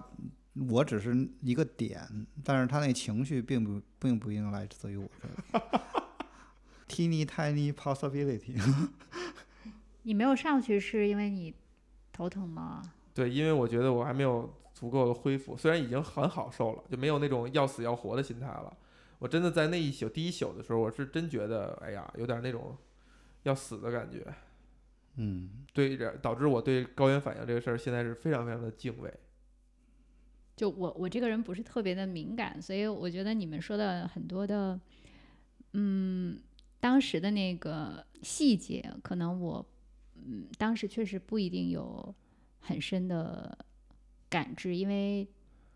我只是一个点，但是他那情绪并不并不应该来自于我这里。Teeny tiny possibility。你没有上去是因为你头疼吗？对，因为我觉得我还没有足够的恢复，虽然已经很好受了，就没有那种要死要活的心态了。我真的在那一宿第一宿的时候，我是真觉得，哎呀，有点那种要死的感觉。嗯，对，导致我对高原反应这个事儿现在是非常非常的敬畏。就我我这个人不是特别的敏感，所以我觉得你们说的很多的，嗯。当时的那个细节，可能我，嗯，当时确实不一定有很深的感知，因为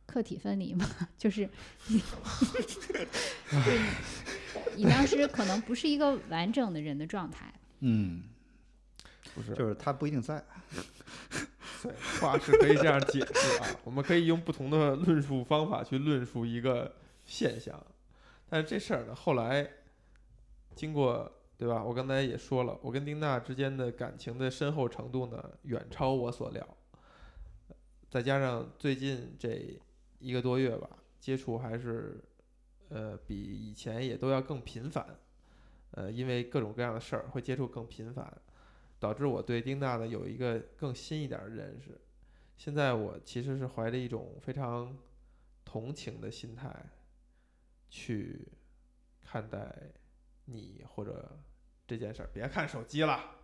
客体分离嘛，就是你，你当时可能不是一个完整的人的状态。嗯，不是，就是他不一定在。对，话是可以这样解释啊，我们可以用不同的论述方法去论述一个现象，但是这事儿呢，后来。经过对吧？我刚才也说了，我跟丁娜之间的感情的深厚程度呢，远超我所料。再加上最近这一个多月吧，接触还是呃比以前也都要更频繁。呃，因为各种各样的事儿会接触更频繁，导致我对丁大呢有一个更新一点的认识。现在我其实是怀着一种非常同情的心态去看待。你或者这件事儿，别看手机了。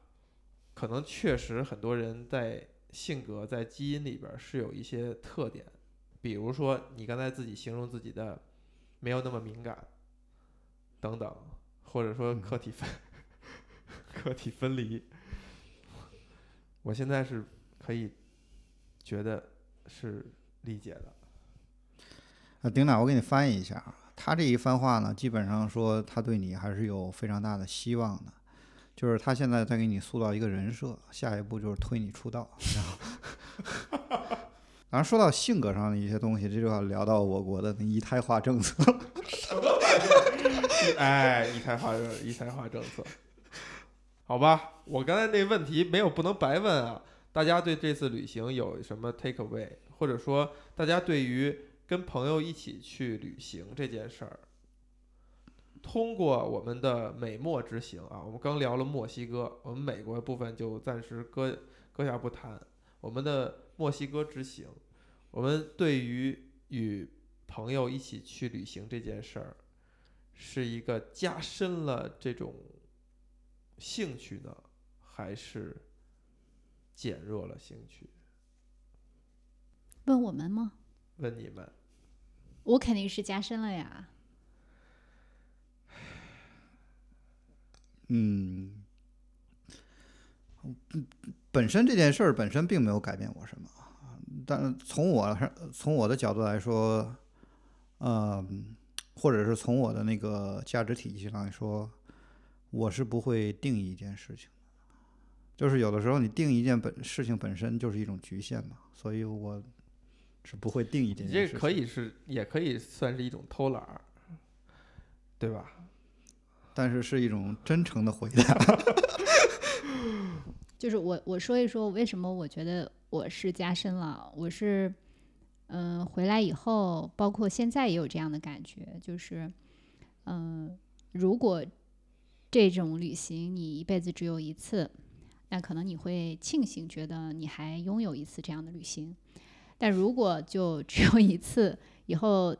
可能确实很多人在性格、在基因里边是有一些特点，比如说你刚才自己形容自己的没有那么敏感，等等，或者说客体分 客体分离。我现在是可以觉得是理解的。啊丁娜，我给你翻译一下啊。他这一番话呢，基本上说他对你还是有非常大的希望的，就是他现在在给你塑造一个人设，下一步就是推你出道。然后，然后说到性格上的一些东西，这就要聊到我国的那一胎化政策。什么玩意儿？哎，一胎化一胎化政策，好吧，我刚才那问题没有不能白问啊。大家对这次旅行有什么 take away，或者说大家对于？跟朋友一起去旅行这件事儿，通过我们的美墨之行啊，我们刚聊了墨西哥，我们美国部分就暂时搁搁下不谈。我们的墨西哥之行，我们对于与朋友一起去旅行这件事儿，是一个加深了这种兴趣呢，还是减弱了兴趣？问我们吗？问你们，我肯定是加深了呀。嗯，本身这件事儿本身并没有改变我什么，但是从我从我的角度来说，嗯，或者是从我的那个价值体系上来说，我是不会定义一件事情的。就是有的时候你定一件本事情本身就是一种局限嘛，所以我是不会定义这你件事情。这可以是，也可以算是一种偷懒儿，对吧？嗯但是是一种真诚的回答。就是我我说一说为什么我觉得我是加深了，我是嗯、回来以后，包括现在也有这样的感觉，就是嗯、如果这种旅行你一辈子只有一次，那可能你会庆幸，觉得你还拥有一次这样的旅行。但如果就 只有一次，以后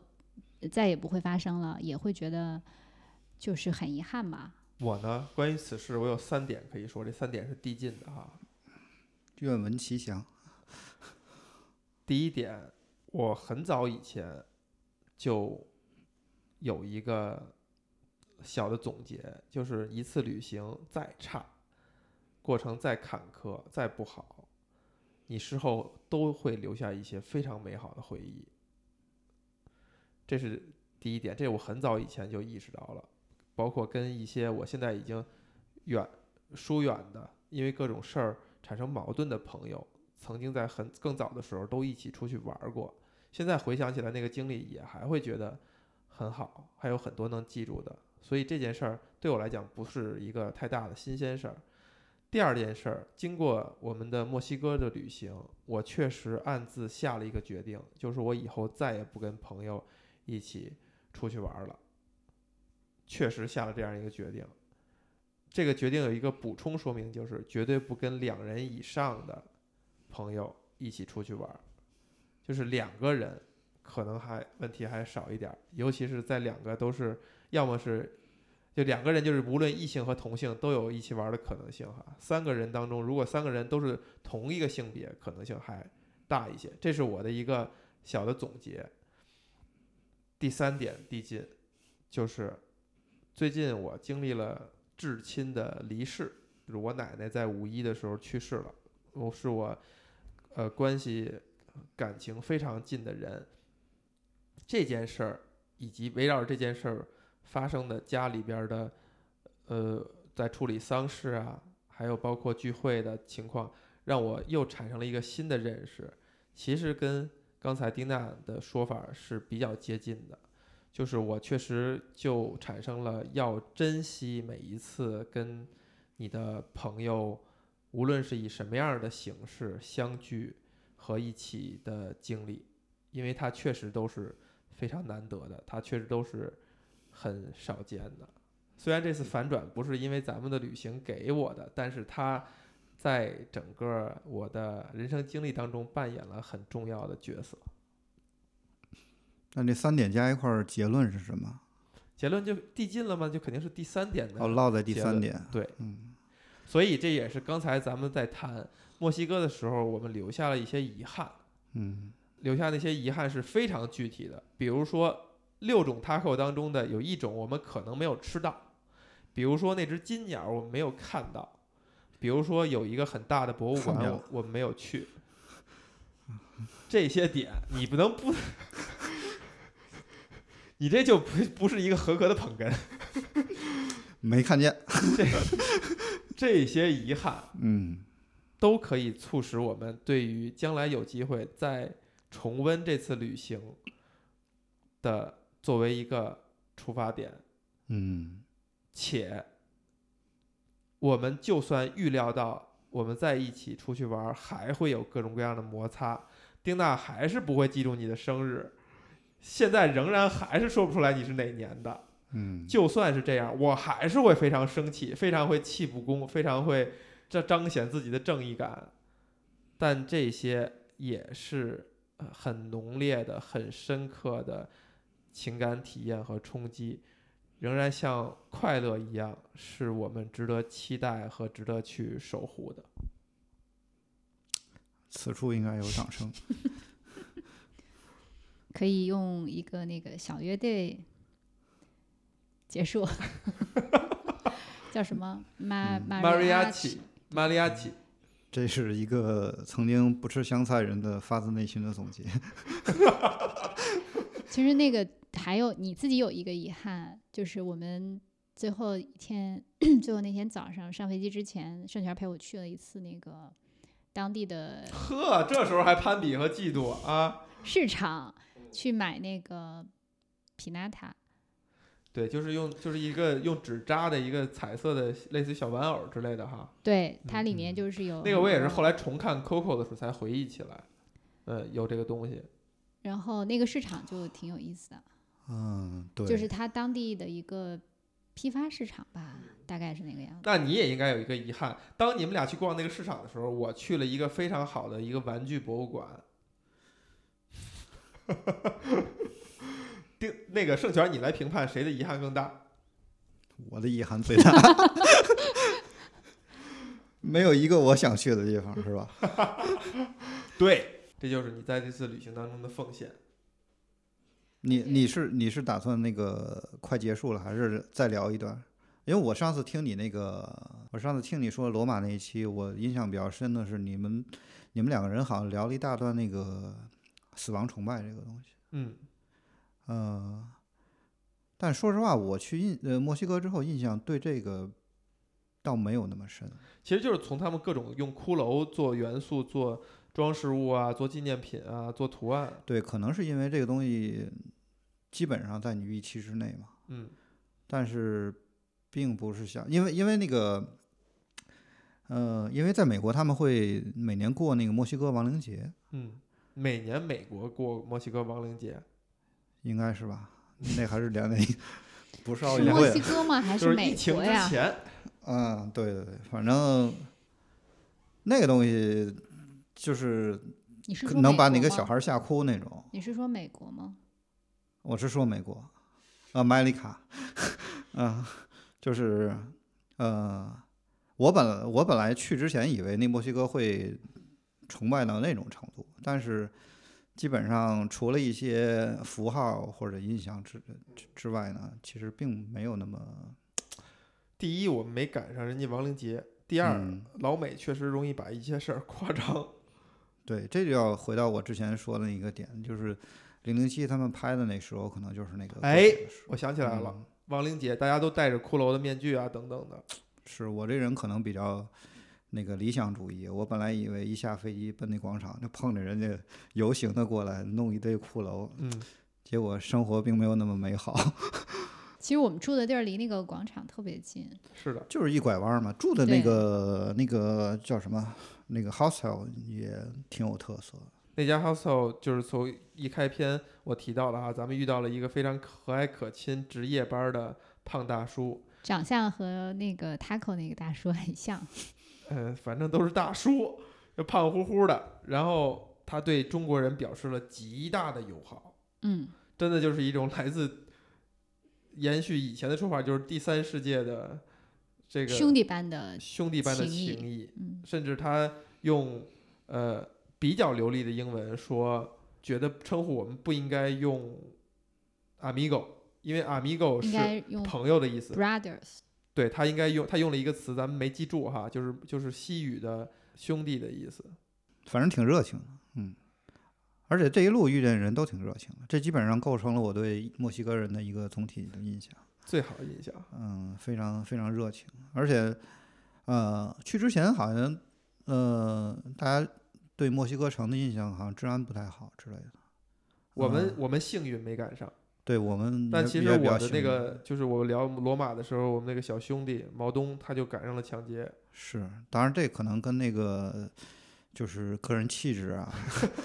再也不会发生了，也会觉得就是很遗憾吧。我呢，关于此事，我有三点可以说，这三点是递进的哈。愿闻其详。第一点，我很早以前就有一个小的总结，就是一次旅行再差，过程再坎坷、再不好，你事后都会留下一些非常美好的回忆。这是第一点，这我很早以前就意识到了，包括跟一些我现在已经远疏远的，因为各种事儿产生矛盾的朋友，曾经在很更早的时候都一起出去玩过，现在回想起来那个经历也还会觉得很好，还有很多能记住的，所以这件事儿对我来讲不是一个太大的新鲜事儿。第二件事儿，经过我们的墨西哥的旅行，我确实暗自下了一个决定，就是我以后再也不跟朋友一起出去玩儿了。确实下了这样一个决定。这个决定有一个补充说明，就是绝对不跟两人以上的朋友一起出去玩儿，就是两个人可能还问题还少一点，尤其是在两个都是要么是就两个人，就是无论异性和同性都有一起玩的可能性哈。三个人当中，如果三个人都是同一个性别，可能性还大一些。这是我的一个小的总结。第三点递进，就是最近我经历了至亲的离世，就是我奶奶在五一的时候去世了，我是我呃关系感情非常近的人。这件事儿以及围绕这件事儿发生的家里边的呃在处理丧事啊，还有包括聚会的情况，让我又产生了一个新的认识，其实跟刚才丁娜的说法是比较接近的。就是我确实就产生了要珍惜每一次跟你的朋友，无论是以什么样的形式相聚和一起的经历，因为它确实都是非常难得的，它确实都是很少见的。虽然这次反转不是因为咱们的旅行给我的，但是它在整个我的人生经历当中扮演了很重要的角色。那这三点加一块儿，结论是什么？结论就递进了吗？就肯定是第三点的。哦，落在第三点。对，嗯，所以这也是刚才咱们在谈墨西哥的时候，我们留下了一些遗憾。嗯，留下那些遗憾是非常具体的，比如说六种 taco 当中的有一种我们可能没有吃到，比如说那只金鸟我们没有看到，比如说有一个很大的博物馆看见了我我们没有去。这些点你不能不，你这就不不是一个合格的捧哏。没看见。这这些遗憾嗯都可以促使我们对于将来有机会再重温这次旅行的作为一个出发点，嗯且我们就算预料到我们在一起出去玩儿还会有各种各样的摩擦，丁娜还是不会记住你的生日，现在仍然还是说不出来你是哪年的。嗯，就算是这样，我还是会非常生气，非常会气不公，非常会这彰显自己的正义感。但这些也是呃很浓烈的、很深刻的情感体验和冲击，仍然像快乐一样，是我们值得期待和值得去守护的。此处应该有掌声。可以用一个那个小乐队结束，叫什么？马嗯马 Mariachi，Mariachi，这是一个曾经不吃香菜人的发自内心的总结。其实那个还有你自己有一个遗憾，就是我们最后一天，最后那天早上上飞机之前，盛泉陪我去了一次那个当地的 呵，这时候还攀比和嫉妒啊？市场去买那个皮纳塔。对，就是用就是一个用纸扎的一个彩色的类似于小玩偶之类的哈。对，它里面就是有那个我也是后来，来重看 Coco 的时候才回忆起来，嗯，有这个东西。然后那个市场就挺有意思的，嗯，对，就是它当地的一个批发市场吧，大概是那个样子。那你也应该有一个遗憾，当你们俩去逛那个市场的时候，我去了一个非常好的一个玩具博物馆。定那个盛权，你来评判谁的遗憾更大？我的遗憾最大，没有一个我想去的地方，是吧？对，这就是你在这次旅行当中的奉献。你你是你是打算那个快结束了，还是再聊一段？因为我上次听你那个，我上次听你说罗马那一期，我印象比较深的是你们你们两个人好像聊了一大段那个死亡崇拜这个东西。嗯，呃，但说实话，我去印呃墨西哥之后，印象对这个倒没有那么深。其实就是从他们各种用骷髅做元素、做装饰物啊、做纪念品啊、做图案。对，可能是因为这个东西基本上在你预期之内嘛。嗯但是并不是像，因为因为那个，呃，因为在美国他们会每年过那个墨西哥亡灵节，嗯，每年美国过墨西哥亡灵节，应该是吧？那还是两年，不是奥是墨运会西哥吗？还就是疫美情之国呀？前。嗯，对对对，反正那个东西就是你是能把哪个小孩吓哭那种。你是说美国吗？我是说美国，啊，麦里卡，啊，就是，呃，我本我本来去之前以为那墨西哥会崇拜到那种程度，但是基本上除了一些符号或者印象之之之外呢，其实并没有那么，第一，我们没赶上人家亡灵节；第二，嗯老美确实容易把一些事儿 夸张。对，这就要回到我之前说的那个点，就是零零七他们拍的那时候，可能就是那个过哎我想起来了，嗯亡灵节大家都戴着骷髅的面具啊，等等的。是我这人可能比较那个理想主义，我本来以为一下飞机奔那广场就碰着人家游行的过来弄一堆骷髅，嗯，结果生活并没有那么美好，其实我们住的地儿离那个广场特别近，是的，就是一拐弯嘛。住的那个那个叫什么那个 hostel 也挺有特色，那家 hostel 就是从一开篇我提到了哈，咱们遇到了一个非常和蔼可亲、值夜班的胖大叔，长相和那个 taco 那个大叔很像。嗯，反正都是大叔，就胖乎乎的。然后他对中国人表示了极大的友好，嗯，真的就是一种来自延续以前的说法，就是第三世界的这个兄弟般的，兄弟般的情谊情谊。嗯，甚至他用呃比较流利的英文说，觉得称呼我们不应该用 amigo，因为 amigo 是朋友的意思。brothers。对他应该用他用了一个词，咱们没记住哈，就是就是西语的兄弟的意思。反正挺热情的，嗯。而且这一路遇见人都挺热情的，这基本上构成了我对墨西哥人的一个总体的印象。最好的印象，嗯，非常非常热情，而且，呃，去之前好像，呃，大家对墨西哥城的印象好像治安不太好之类的。我们、嗯我们幸运没赶上，对我们也，但其实我的那个就是我聊罗马的时候，我们那个小兄弟毛东他就赶上了抢劫。是，当然这可能跟那个就是个人气质啊、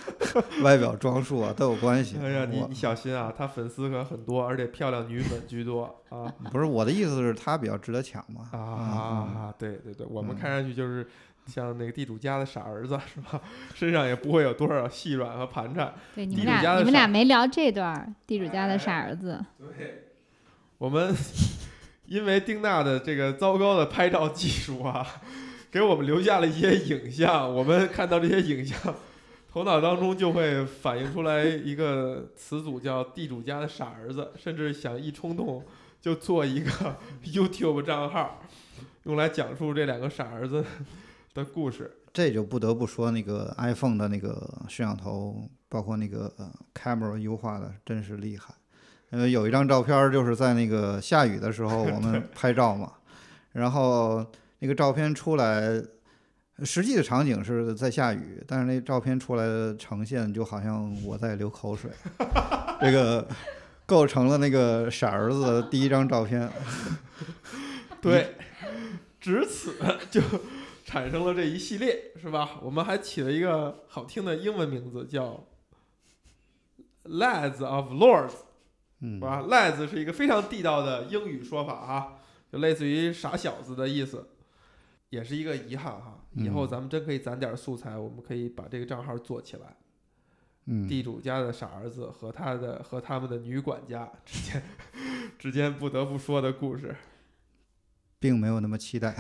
外表装束啊都有关系。哎呀，你你小心啊，他粉丝可很多，而且漂亮女粉居多啊不是我的意思是，他比较值得抢嘛。啊！对对对，我们嗯看上去就是像那个地主家的傻儿子是吧？身上也不会有多少细软和盘缠。对，你地们俩你们俩没聊这段儿地主家的傻儿子。对，我们 因为丁娜的这个糟糕的拍照技术啊，给我们留下了一些影像。我们看到这些影像，头脑当中就会反映出来一个词组叫“地主家的傻儿子”，甚至想一冲动就做一个 YouTube 账号，用来讲述这两个傻儿子的故事。这就不得不说那个 iPhone 的那个摄像头，包括那个呃 camera 优化的真是厉害。呃，有一张照片就是在那个下雨的时候 我们拍照嘛，然后那个照片出来，实际的场景是在下雨，但是那照片出来的呈现就好像我在流口水，这个构成了那个傻儿子的第一张照片。对，只此就产生了这一系列，是吧？我们还起了一个好听的英文名字，叫 “Lads of Lords”，嗯是，吧？Lads 是一个非常地道的英语说法哈，就类似于傻小子的意思，也是一个遗憾哈。以后嗯咱们真可以攒点素材，我们可以把这个账号做起来。嗯，地主家的傻儿子和他的和他们的女管家之间 之间不得不说的故事。并没有那么期待。